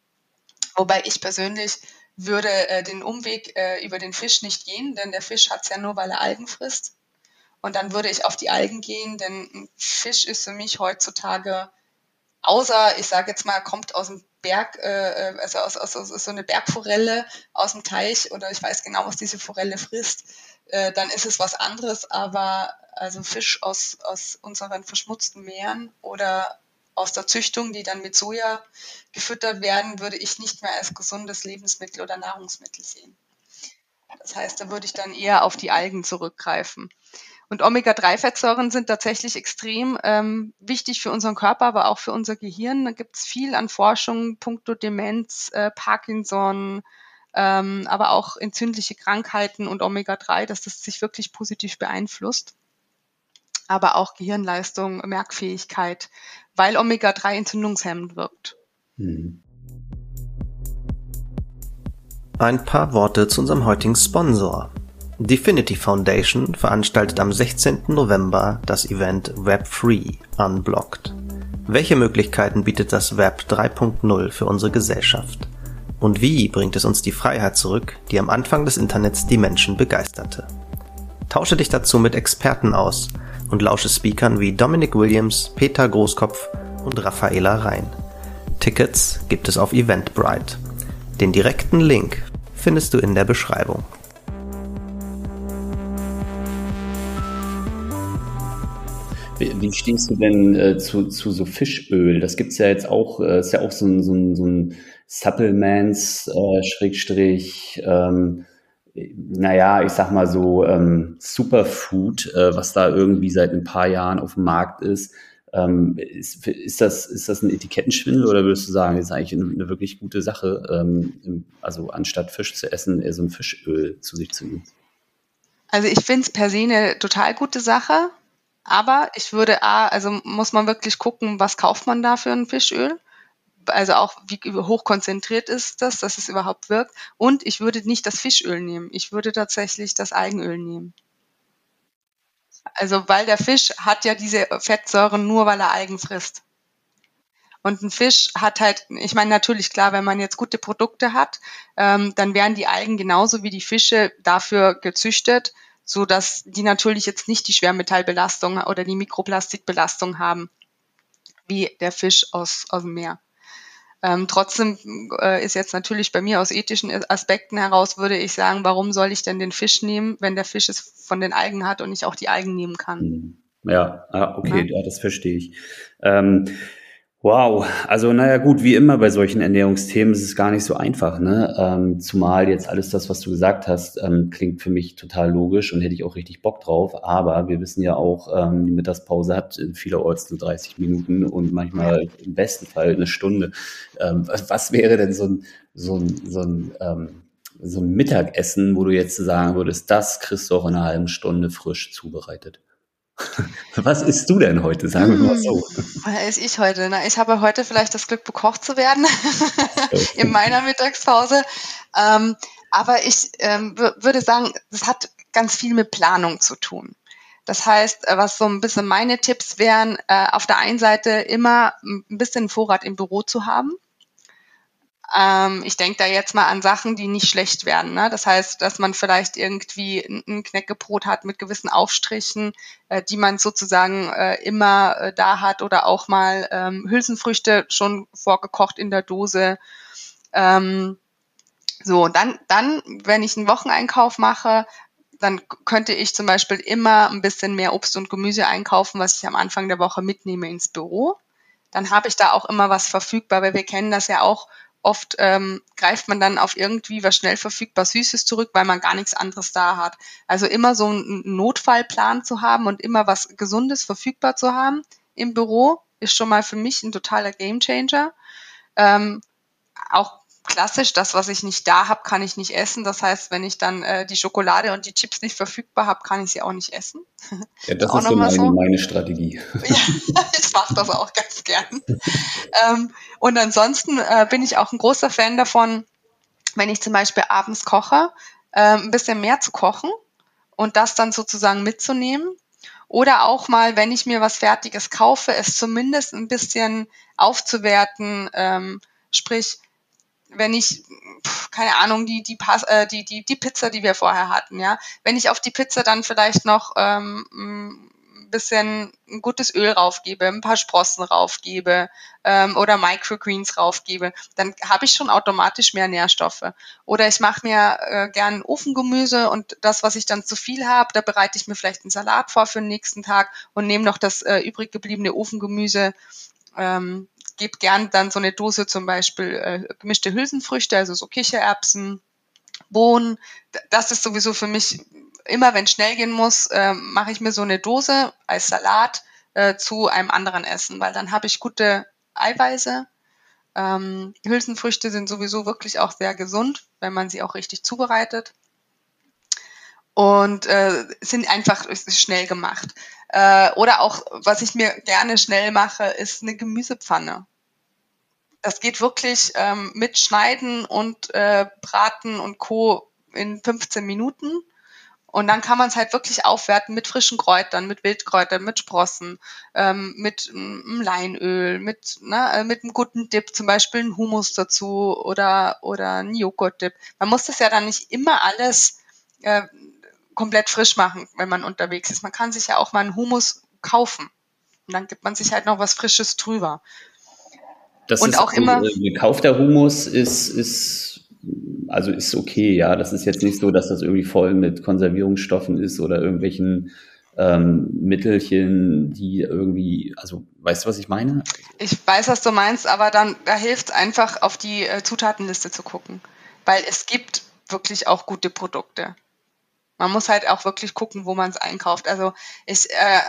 Wobei ich persönlich würde äh, den Umweg äh, über den Fisch nicht gehen, denn der Fisch hat es ja nur, weil er Algen frisst. Und dann würde ich auf die Algen gehen, denn Fisch ist für mich heutzutage, außer, ich sage jetzt mal, kommt aus dem Berg, äh, äh, also aus, aus, aus so eine Bergforelle aus dem Teich oder ich weiß genau, was diese Forelle frisst, äh, dann ist es was anderes. Aber also Fisch aus, aus unseren verschmutzten Meeren oder aus der Züchtung, die dann mit Soja gefüttert werden, würde ich nicht mehr als gesundes Lebensmittel oder Nahrungsmittel sehen. Das heißt, da würde ich dann eher auf die Algen zurückgreifen. Und Omega-3-Fettsäuren sind tatsächlich extrem ähm, wichtig für unseren Körper, aber auch für unser Gehirn. Da gibt es viel an Forschung, puncto Demenz, äh, Parkinson, ähm, aber auch entzündliche Krankheiten und Omega-3, dass das sich wirklich positiv beeinflusst. Aber auch Gehirnleistung, Merkfähigkeit, weil Omega-3 entzündungshemmend wirkt. Hm. Ein paar Worte zu unserem heutigen Sponsor. Divinity Foundation veranstaltet am 16. November das Event Web Free Unblocked. Welche Möglichkeiten bietet das Web 3.0 für unsere Gesellschaft? Und wie bringt es uns die Freiheit zurück, die am Anfang des Internets die Menschen begeisterte? Tausche dich dazu mit Experten aus und lausche Speakern wie Dominic Williams, Peter Großkopf und Raffaela Rhein. Tickets gibt es auf Eventbrite. Den direkten Link findest du in der Beschreibung. Wie, stehst du denn äh, zu, zu so Fischöl? Das gibt's ja jetzt auch, äh, ist ja auch so ein, so ein, so ein Supplements, äh, Schrägstrich, ähm, naja, ich sag mal so ähm, Superfood, äh, was da irgendwie seit ein paar Jahren auf dem Markt ist. Ähm, ist, ist, das, ist das ein Etikettenschwindel oder würdest du sagen, das ist eigentlich eine, eine wirklich gute Sache, ähm, also anstatt Fisch zu essen, eher so ein Fischöl zu sich zu nehmen? Also ich finde es per se eine total gute Sache. Aber ich würde A, also muss man wirklich gucken, was kauft man da für ein Fischöl? Also auch, wie hoch konzentriert ist das, dass es überhaupt wirkt. Und ich würde nicht das Fischöl nehmen. Ich würde tatsächlich das Algenöl nehmen. Also, weil der Fisch hat ja diese Fettsäuren nur, weil er Algen frisst. Und ein Fisch hat halt, ich meine natürlich klar, wenn man jetzt gute Produkte hat, ähm, dann werden die Algen genauso wie die Fische dafür gezüchtet, so dass die natürlich jetzt nicht die Schwermetallbelastung oder die Mikroplastikbelastung haben, wie der Fisch aus, aus dem Meer. Ähm, trotzdem äh, ist jetzt natürlich bei mir aus ethischen Aspekten heraus, würde ich sagen, warum soll ich denn den Fisch nehmen, wenn der Fisch es von den Algen hat und ich auch die Algen nehmen kann? Hm. Ja, ah, okay, ja. ja das verstehe ich. Ähm, Wow, also naja gut, wie immer bei solchen Ernährungsthemen ist es gar nicht so einfach, ne? Ähm, zumal jetzt alles das, was du gesagt hast, ähm, klingt für mich total logisch und hätte ich auch richtig Bock drauf. Aber wir wissen ja auch, ähm, die Mittagspause hat vielerorts nur 30 Minuten und manchmal im besten Fall eine Stunde. Ähm, was wäre denn so ein, so ein, so ein, ähm, so ein Mittagessen, wo du jetzt sagen würdest, das kriegst du auch in einer halben Stunde frisch zubereitet? Was isst du denn heute? Sagen wir mal so. Hm, was esse ich heute? Na, ich habe heute vielleicht das Glück, bekocht zu werden in meiner Mittagspause. Ähm, aber ich ähm, würde sagen, das hat ganz viel mit Planung zu tun. Das heißt, äh, was so ein bisschen meine Tipps wären, äh, auf der einen Seite immer ein bisschen Vorrat im Büro zu haben. Ähm, ich denke da jetzt mal an Sachen, die nicht schlecht werden. Ne? Das heißt, dass man vielleicht irgendwie ein Knäckebrot hat mit gewissen Aufstrichen, äh, die man sozusagen äh, immer äh, da hat oder auch mal ähm, Hülsenfrüchte schon vorgekocht in der Dose. Ähm, so, dann, dann, wenn ich einen Wocheneinkauf mache, dann könnte ich zum Beispiel immer ein bisschen mehr Obst und Gemüse einkaufen, was ich am Anfang der Woche mitnehme ins Büro. Dann habe ich da auch immer was verfügbar, weil wir kennen das ja auch. Oft ähm, greift man dann auf irgendwie was schnell verfügbar Süßes zurück, weil man gar nichts anderes da hat. Also immer so einen Notfallplan zu haben und immer was Gesundes verfügbar zu haben im Büro ist schon mal für mich ein totaler Gamechanger. Ähm, auch klassisch, das, was ich nicht da habe, kann ich nicht essen. Das heißt, wenn ich dann äh, die Schokolade und die Chips nicht verfügbar habe, kann ich sie auch nicht essen. Ja, das ist, ist so meine, so. meine Strategie. Ja, ich mache das auch ganz gern. ähm, und ansonsten äh, bin ich auch ein großer Fan davon, wenn ich zum Beispiel abends koche, äh, ein bisschen mehr zu kochen und das dann sozusagen mitzunehmen. Oder auch mal, wenn ich mir was Fertiges kaufe, es zumindest ein bisschen aufzuwerten, ähm, sprich wenn ich, keine Ahnung, die, die, Pas äh, die, die, die Pizza, die wir vorher hatten, ja, wenn ich auf die Pizza dann vielleicht noch ähm, ein bisschen ein gutes Öl raufgebe, ein paar Sprossen raufgebe ähm, oder Microgreens raufgebe, dann habe ich schon automatisch mehr Nährstoffe. Oder ich mache mir äh, gern Ofengemüse und das, was ich dann zu viel habe, da bereite ich mir vielleicht einen Salat vor für den nächsten Tag und nehme noch das äh, übrig gebliebene Ofengemüse ähm, gebe gern dann so eine Dose zum Beispiel äh, gemischte Hülsenfrüchte, also so Kichererbsen, Bohnen. Das ist sowieso für mich immer, wenn schnell gehen muss, äh, mache ich mir so eine Dose als Salat äh, zu einem anderen Essen, weil dann habe ich gute Eiweiße. Ähm, Hülsenfrüchte sind sowieso wirklich auch sehr gesund, wenn man sie auch richtig zubereitet. Und äh, sind einfach schnell gemacht. Äh, oder auch, was ich mir gerne schnell mache, ist eine Gemüsepfanne. Das geht wirklich ähm, mit Schneiden und äh, Braten und Co. in 15 Minuten. Und dann kann man es halt wirklich aufwerten mit frischen Kräutern, mit Wildkräutern, mit Sprossen, ähm, mit einem Leinöl, mit, ne, äh, mit einem guten Dip, zum Beispiel ein Hummus dazu oder, oder ein Joghurt-Dip. Man muss das ja dann nicht immer alles äh, komplett frisch machen, wenn man unterwegs ist. Man kann sich ja auch mal einen Hummus kaufen. Und dann gibt man sich halt noch was Frisches drüber. Das und ist auch immer. Gekaufter Humus ist, ist, also ist okay, ja. Das ist jetzt nicht so, dass das irgendwie voll mit Konservierungsstoffen ist oder irgendwelchen ähm, Mittelchen, die irgendwie, also weißt du, was ich meine? Ich weiß, was du meinst, aber dann da hilft es einfach, auf die äh, Zutatenliste zu gucken. Weil es gibt wirklich auch gute Produkte. Man muss halt auch wirklich gucken, wo man es einkauft. Also ich äh,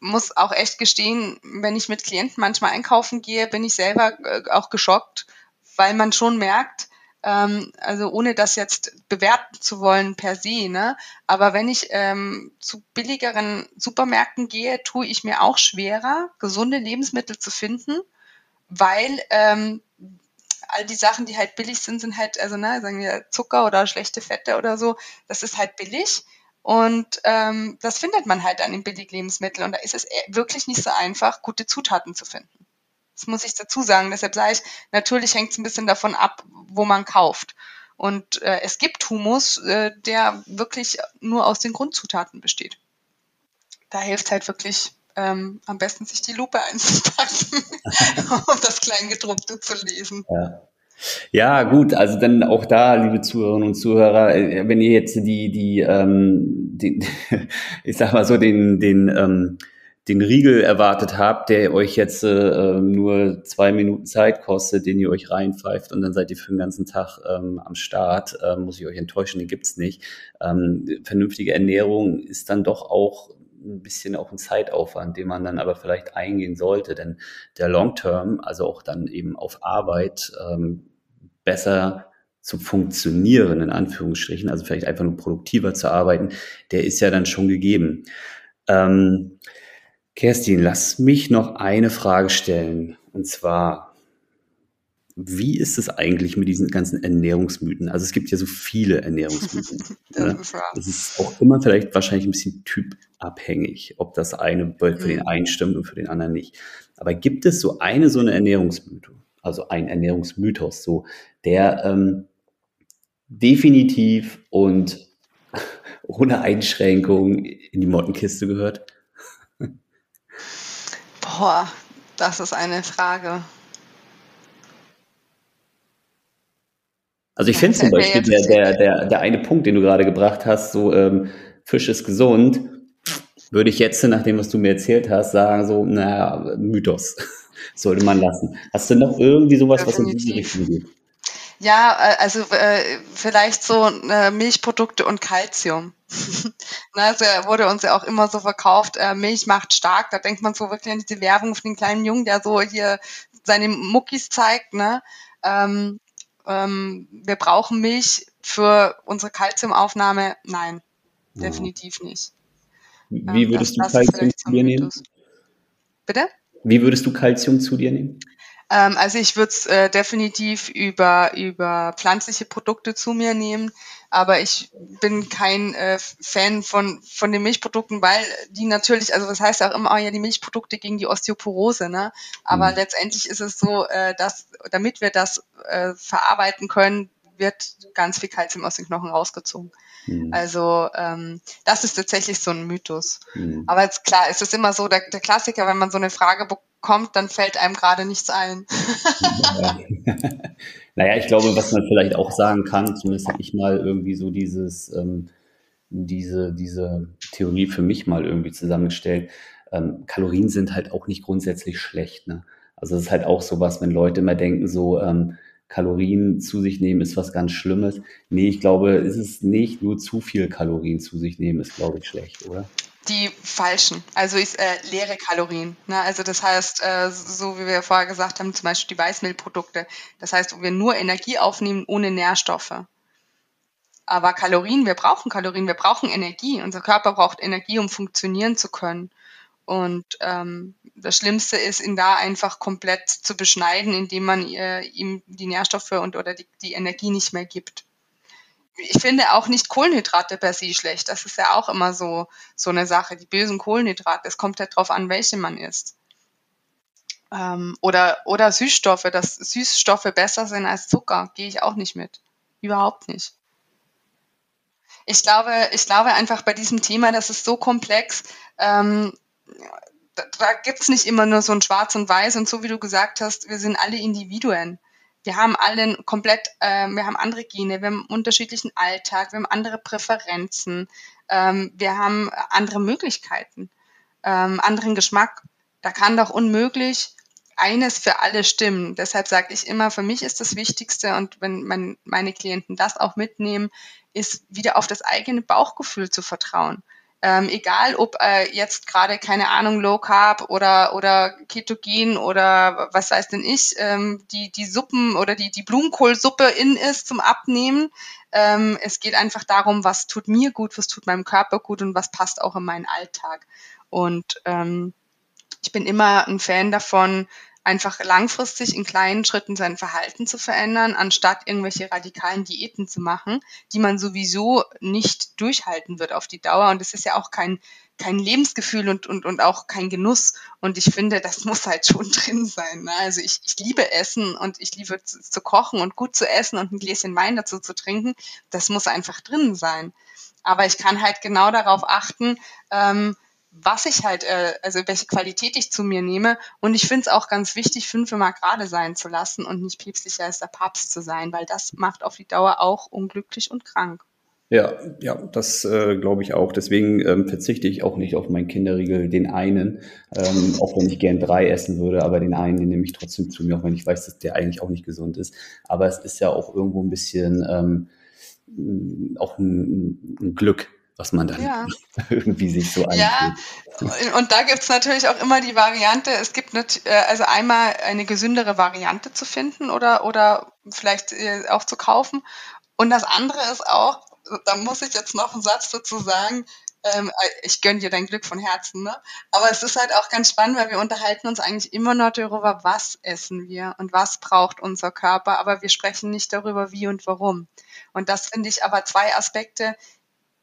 muss auch echt gestehen, wenn ich mit Klienten manchmal einkaufen gehe, bin ich selber äh, auch geschockt, weil man schon merkt, ähm, also ohne das jetzt bewerten zu wollen per se, ne? aber wenn ich ähm, zu billigeren Supermärkten gehe, tue ich mir auch schwerer, gesunde Lebensmittel zu finden, weil ähm, all die Sachen, die halt billig sind, sind halt, also ne, sagen wir Zucker oder schlechte Fette oder so, das ist halt billig. Und ähm, das findet man halt dann in Billiglebensmitteln. Und da ist es wirklich nicht so einfach, gute Zutaten zu finden. Das muss ich dazu sagen. Deshalb sage ich, natürlich hängt es ein bisschen davon ab, wo man kauft. Und äh, es gibt Humus, äh, der wirklich nur aus den Grundzutaten besteht. Da hilft halt wirklich ähm, am besten sich die Lupe einzupacken, um das Kleingedruckte zu lesen. Ja. Ja, gut, also dann auch da, liebe Zuhörerinnen und Zuhörer, äh, wenn ihr jetzt die, die, ähm, den, ich sag mal so, den, den, ähm, den Riegel erwartet habt, der euch jetzt äh, nur zwei Minuten Zeit kostet, den ihr euch reinpfeift und dann seid ihr für den ganzen Tag ähm, am Start, äh, muss ich euch enttäuschen, den gibt's nicht. Ähm, vernünftige Ernährung ist dann doch auch ein bisschen auch ein Zeitaufwand, den man dann aber vielleicht eingehen sollte, denn der Long Term, also auch dann eben auf Arbeit, ähm, besser zu funktionieren, in Anführungsstrichen, also vielleicht einfach nur produktiver zu arbeiten, der ist ja dann schon gegeben. Ähm, Kerstin, lass mich noch eine Frage stellen. Und zwar, wie ist es eigentlich mit diesen ganzen Ernährungsmythen? Also es gibt ja so viele Ernährungsmythen. das, ne? ist das ist auch immer vielleicht wahrscheinlich ein bisschen typabhängig, ob das eine für den mhm. einen stimmt und für den anderen nicht. Aber gibt es so eine so eine Ernährungsmythe, also ein Ernährungsmythos, so der ähm, definitiv und ohne Einschränkung in die Mottenkiste gehört? Boah, das ist eine Frage. Also ich finde zum Beispiel der, der, der, der eine Punkt, den du gerade gebracht hast, so ähm, Fisch ist gesund, würde ich jetzt, nach dem, was du mir erzählt hast, sagen, so, naja, Mythos. Sollte man lassen. Hast du noch irgendwie sowas, Definitiv. was in diese Richtung geht? Ja, äh, also äh, vielleicht so äh, Milchprodukte und Kalzium. also wurde uns ja auch immer so verkauft, äh, Milch macht stark. Da denkt man so wirklich an diese Werbung von den kleinen Jungen, der so hier seine Muckis zeigt. Ne? Ähm, ähm, wir brauchen Milch für unsere Kalziumaufnahme. Nein, ja. definitiv nicht. Wie ähm, würdest das, du Kalzium zu dir nehmen? Bitte? Wie würdest du Kalzium zu dir nehmen? Ähm, also ich würde es äh, definitiv über, über pflanzliche Produkte zu mir nehmen, aber ich bin kein äh, Fan von, von den Milchprodukten, weil die natürlich, also das heißt auch immer, oh ja, die Milchprodukte gegen die Osteoporose, ne? Aber mhm. letztendlich ist es so, äh, dass damit wir das äh, verarbeiten können, wird ganz viel Kalzium aus den Knochen rausgezogen. Mhm. Also ähm, das ist tatsächlich so ein Mythos. Mhm. Aber jetzt, klar, es ist immer so der, der Klassiker, wenn man so eine Frage bekommt, dann fällt einem gerade nichts ein. naja, ich glaube, was man vielleicht auch sagen kann, zumindest habe ich mal irgendwie so dieses, ähm, diese, diese Theorie für mich mal irgendwie zusammengestellt. Ähm, Kalorien sind halt auch nicht grundsätzlich schlecht. Ne? Also es ist halt auch so was, wenn Leute immer denken, so ähm, Kalorien zu sich nehmen ist was ganz Schlimmes. Nee, ich glaube, es ist nicht nur zu viel Kalorien zu sich nehmen, ist, glaube ich, schlecht, oder? Die falschen, also ist, äh, leere Kalorien. Ne? Also das heißt, äh, so wie wir vorher gesagt haben, zum Beispiel die Weißmehlprodukte. Das heißt, wo wir nur Energie aufnehmen ohne Nährstoffe. Aber Kalorien, wir brauchen Kalorien, wir brauchen Energie. Unser Körper braucht Energie, um funktionieren zu können. Und ähm, das Schlimmste ist, ihn da einfach komplett zu beschneiden, indem man äh, ihm die Nährstoffe und oder die, die Energie nicht mehr gibt. Ich finde auch nicht Kohlenhydrate per se schlecht. Das ist ja auch immer so, so eine Sache. Die bösen Kohlenhydrate, es kommt ja drauf an, welche man isst. Ähm, oder, oder Süßstoffe, dass Süßstoffe besser sind als Zucker, gehe ich auch nicht mit. Überhaupt nicht. Ich glaube, ich glaube einfach bei diesem Thema, das ist so komplex, ähm, da, da gibt es nicht immer nur so ein Schwarz und Weiß und so wie du gesagt hast, wir sind alle Individuen. Wir haben alle komplett, äh, wir haben andere Gene, wir haben einen unterschiedlichen Alltag, wir haben andere Präferenzen, ähm, wir haben andere Möglichkeiten, ähm, anderen Geschmack. Da kann doch unmöglich eines für alle stimmen. Deshalb sage ich immer, für mich ist das Wichtigste und wenn mein, meine Klienten das auch mitnehmen, ist wieder auf das eigene Bauchgefühl zu vertrauen. Ähm, egal ob äh, jetzt gerade, keine Ahnung, Low Carb oder, oder Ketogen oder was weiß denn ich, ähm, die, die Suppen oder die, die Blumenkohlsuppe in ist zum Abnehmen. Ähm, es geht einfach darum, was tut mir gut, was tut meinem Körper gut und was passt auch in meinen Alltag. Und ähm, ich bin immer ein Fan davon, einfach langfristig in kleinen Schritten sein Verhalten zu verändern, anstatt irgendwelche radikalen Diäten zu machen, die man sowieso nicht durchhalten wird auf die Dauer. Und es ist ja auch kein, kein Lebensgefühl und, und, und auch kein Genuss. Und ich finde, das muss halt schon drin sein. Ne? Also ich, ich liebe Essen und ich liebe zu, zu kochen und gut zu essen und ein Gläschen Wein dazu zu trinken. Das muss einfach drin sein. Aber ich kann halt genau darauf achten, ähm, was ich halt, äh, also welche Qualität ich zu mir nehme. Und ich finde es auch ganz wichtig, fünf immer gerade sein zu lassen und nicht päpstlicher als der Papst zu sein, weil das macht auf die Dauer auch unglücklich und krank. Ja, ja, das äh, glaube ich auch. Deswegen ähm, verzichte ich auch nicht auf meinen Kinderriegel, den einen, ähm, auch wenn ich gern drei essen würde, aber den einen, den nehme ich trotzdem zu mir, auch wenn ich weiß, dass der eigentlich auch nicht gesund ist. Aber es ist ja auch irgendwo ein bisschen ähm, auch ein, ein Glück, was man dann ja. irgendwie sich so einfühlt. Ja, und da gibt es natürlich auch immer die Variante, es gibt äh, also einmal eine gesündere Variante zu finden oder, oder vielleicht äh, auch zu kaufen. Und das andere ist auch, da muss ich jetzt noch einen Satz dazu sagen, Ähm, ich gönne dir dein Glück von Herzen, ne? Aber es ist halt auch ganz spannend, weil wir unterhalten uns eigentlich immer nur darüber, was essen wir und was braucht unser Körper, aber wir sprechen nicht darüber, wie und warum. Und das finde ich aber zwei Aspekte,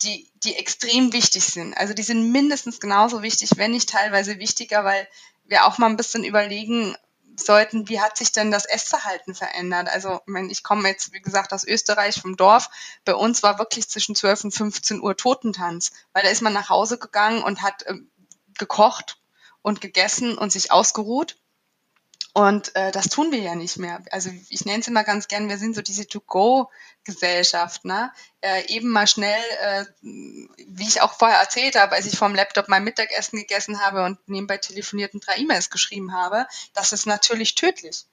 die, die extrem wichtig sind. Also die sind mindestens genauso wichtig, wenn nicht teilweise wichtiger, weil wir auch mal ein bisschen überlegen sollten, wie hat sich denn das Essverhalten verändert? Also ich komme jetzt, wie gesagt, aus Österreich vom Dorf. Bei uns war wirklich zwischen 12 und 15 Uhr Totentanz, weil da ist man nach Hause gegangen und hat äh, gekocht und gegessen und sich ausgeruht. Und äh, das tun wir ja nicht mehr. Also ich nenne es immer ganz gern, wir sind so diese To-Go-Gesellschaft. Ne? Äh, eben mal schnell, äh, wie ich auch vorher erzählt habe, als ich vom Laptop mein Mittagessen gegessen habe und nebenbei telefoniert und drei E-Mails geschrieben habe, das ist natürlich tödlich.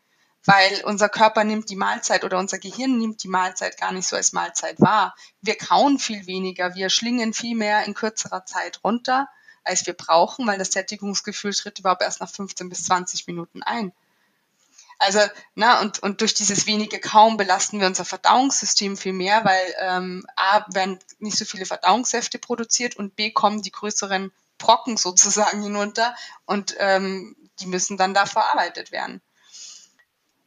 Weil unser Körper nimmt die Mahlzeit oder unser Gehirn nimmt die Mahlzeit gar nicht so als Mahlzeit wahr. Wir kauen viel weniger, wir schlingen viel mehr in kürzerer Zeit runter, als wir brauchen, weil das Sättigungsgefühl tritt überhaupt erst nach 15 bis 20 Minuten ein. Also, na, und, und durch dieses wenige Kaum belasten wir unser Verdauungssystem viel mehr, weil ähm, A, werden nicht so viele Verdauungssäfte produziert und B, kommen die größeren Brocken sozusagen hinunter und ähm, die müssen dann da verarbeitet werden.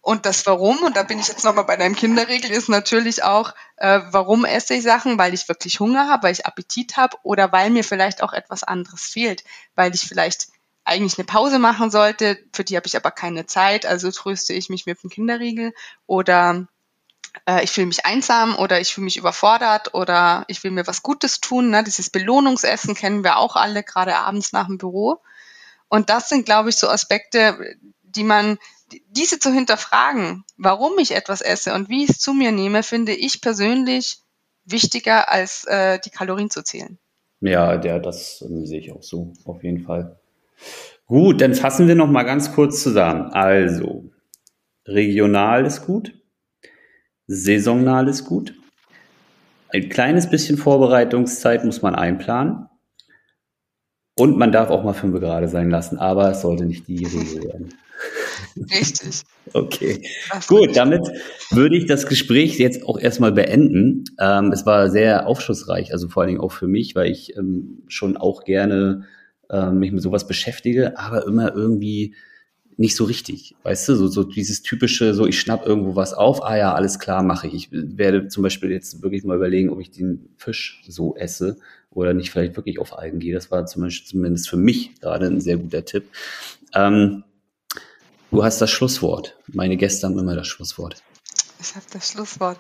Und das Warum, und da bin ich jetzt nochmal bei deinem Kinderregel, ist natürlich auch, äh, warum esse ich Sachen? Weil ich wirklich Hunger habe, weil ich Appetit habe oder weil mir vielleicht auch etwas anderes fehlt, weil ich vielleicht eigentlich eine Pause machen sollte, für die habe ich aber keine Zeit, also tröste ich mich mit dem Kinderriegel oder äh, ich fühle mich einsam oder ich fühle mich überfordert oder ich will mir was Gutes tun. Ne? Dieses Belohnungsessen kennen wir auch alle, gerade abends nach dem Büro. Und das sind, glaube ich, so Aspekte, die man, diese zu hinterfragen, warum ich etwas esse und wie ich es zu mir nehme, finde ich persönlich wichtiger, als äh, die Kalorien zu zählen. Ja, der, das äh, sehe ich auch so, auf jeden Fall. Gut, dann fassen wir noch mal ganz kurz zusammen. Also, regional ist gut, saisonal ist gut. Ein kleines bisschen Vorbereitungszeit muss man einplanen. Und man darf auch mal fünf gerade sein lassen, aber es sollte nicht die Regel werden. Richtig. Okay. Gut, damit würde ich das Gespräch jetzt auch erstmal beenden. Ähm, es war sehr aufschlussreich, also vor allen Dingen auch für mich, weil ich ähm, schon auch gerne äh, mich mit sowas beschäftige, aber immer irgendwie nicht so richtig, weißt du, so, so dieses typische, so ich schnapp irgendwo was auf, ah ja, alles klar, mache ich. Ich werde zum Beispiel jetzt wirklich mal überlegen, ob ich den Fisch so esse oder nicht vielleicht wirklich auf Algen gehe. Das war zum Beispiel zumindest für mich gerade ein sehr guter Tipp. Ähm, du hast das Schlusswort. Meine Gäste haben immer das Schlusswort. Ich habe das Schlusswort.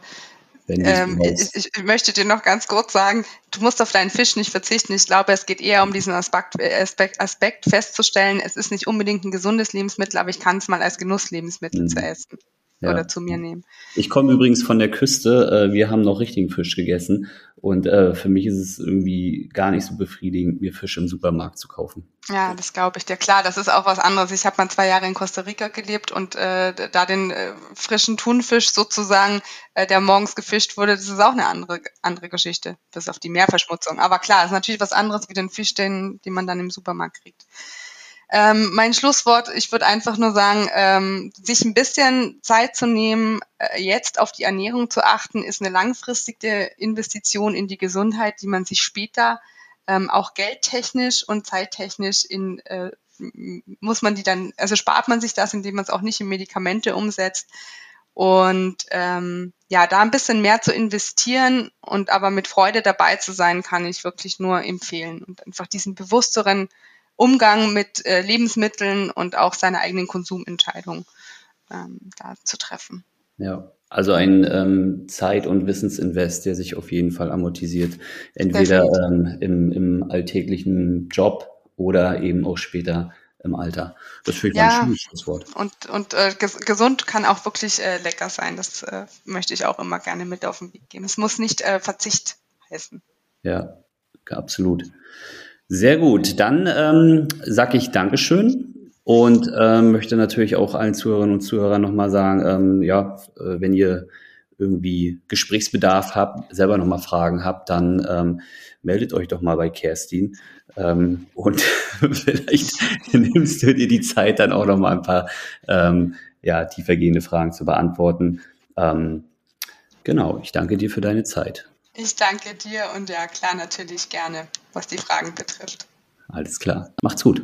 Ähm, ich, ich, möchte dir noch ganz kurz sagen, du musst auf deinen Fisch nicht verzichten. Ich glaube, es geht eher um diesen Aspekt, Aspekt, Aspekt festzustellen, es ist nicht unbedingt ein gesundes Lebensmittel, aber ich kann es mal als Genusslebensmittel mhm. zu essen ja. oder zu mir nehmen. Ich komme übrigens von der Küste. Äh, wir haben noch richtigen Fisch gegessen. Und äh, für mich ist es irgendwie gar nicht so befriedigend, mir Fisch im Supermarkt zu kaufen. Ja, das glaube ich dir. Klar, das ist auch was anderes. Ich habe mal zwei Jahre in Costa Rica gelebt und äh, da den äh, frischen Thunfisch sozusagen, äh, der morgens gefischt wurde, das ist auch eine andere, andere Geschichte, bis auf die Meerverschmutzung. Aber klar, ist natürlich was anderes wie den Fisch, den, den man dann im Supermarkt kriegt. Ähm, mein Schlusswort, ich würde einfach nur sagen, ähm, sich ein bisschen Zeit zu nehmen, äh, jetzt auf die Ernährung zu achten, ist eine langfristige Investition in die Gesundheit, die man sich später ähm, auch geldtechnisch und zeittechnisch in äh, muss man die dann, also spart man sich das, indem man es auch nicht in Medikamente umsetzt. Und ähm, ja, da ein bisschen mehr zu investieren und aber mit Freude dabei zu sein, kann ich wirklich nur empfehlen. Und einfach diesen bewussteren Umgang mit äh, Lebensmitteln und auch seine eigenen Konsumentscheidungen ähm, da zu treffen. Ja, also ein ähm, Zeit- und Wissensinvest, der sich auf jeden Fall amortisiert. Entweder ähm, im, im alltäglichen Job oder eben auch später im Alter. Das finde ich ja, ein schönes Wort. Und, und äh, ges gesund kann auch wirklich äh, lecker sein. Das äh, möchte ich auch immer gerne mit auf den Weg geben. Es muss nicht äh, Verzicht heißen. Ja, absolut. Sehr gut, dann ähm, sage ich Dankeschön und ähm, möchte natürlich auch allen Zuhörerinnen und Zuhörern nochmal sagen, ähm, ja, äh, wenn ihr irgendwie Gesprächsbedarf habt, selber nochmal Fragen habt, dann ähm, meldet euch doch mal bei Kerstin. Ähm, und vielleicht nimmst du dir die Zeit, dann auch nochmal ein paar ähm, ja, tiefergehende Fragen zu beantworten. Ähm, genau, ich danke dir für deine Zeit. Ich danke dir und ja, klar, natürlich gerne. Was die Fragen betrifft. Alles klar. Macht's gut.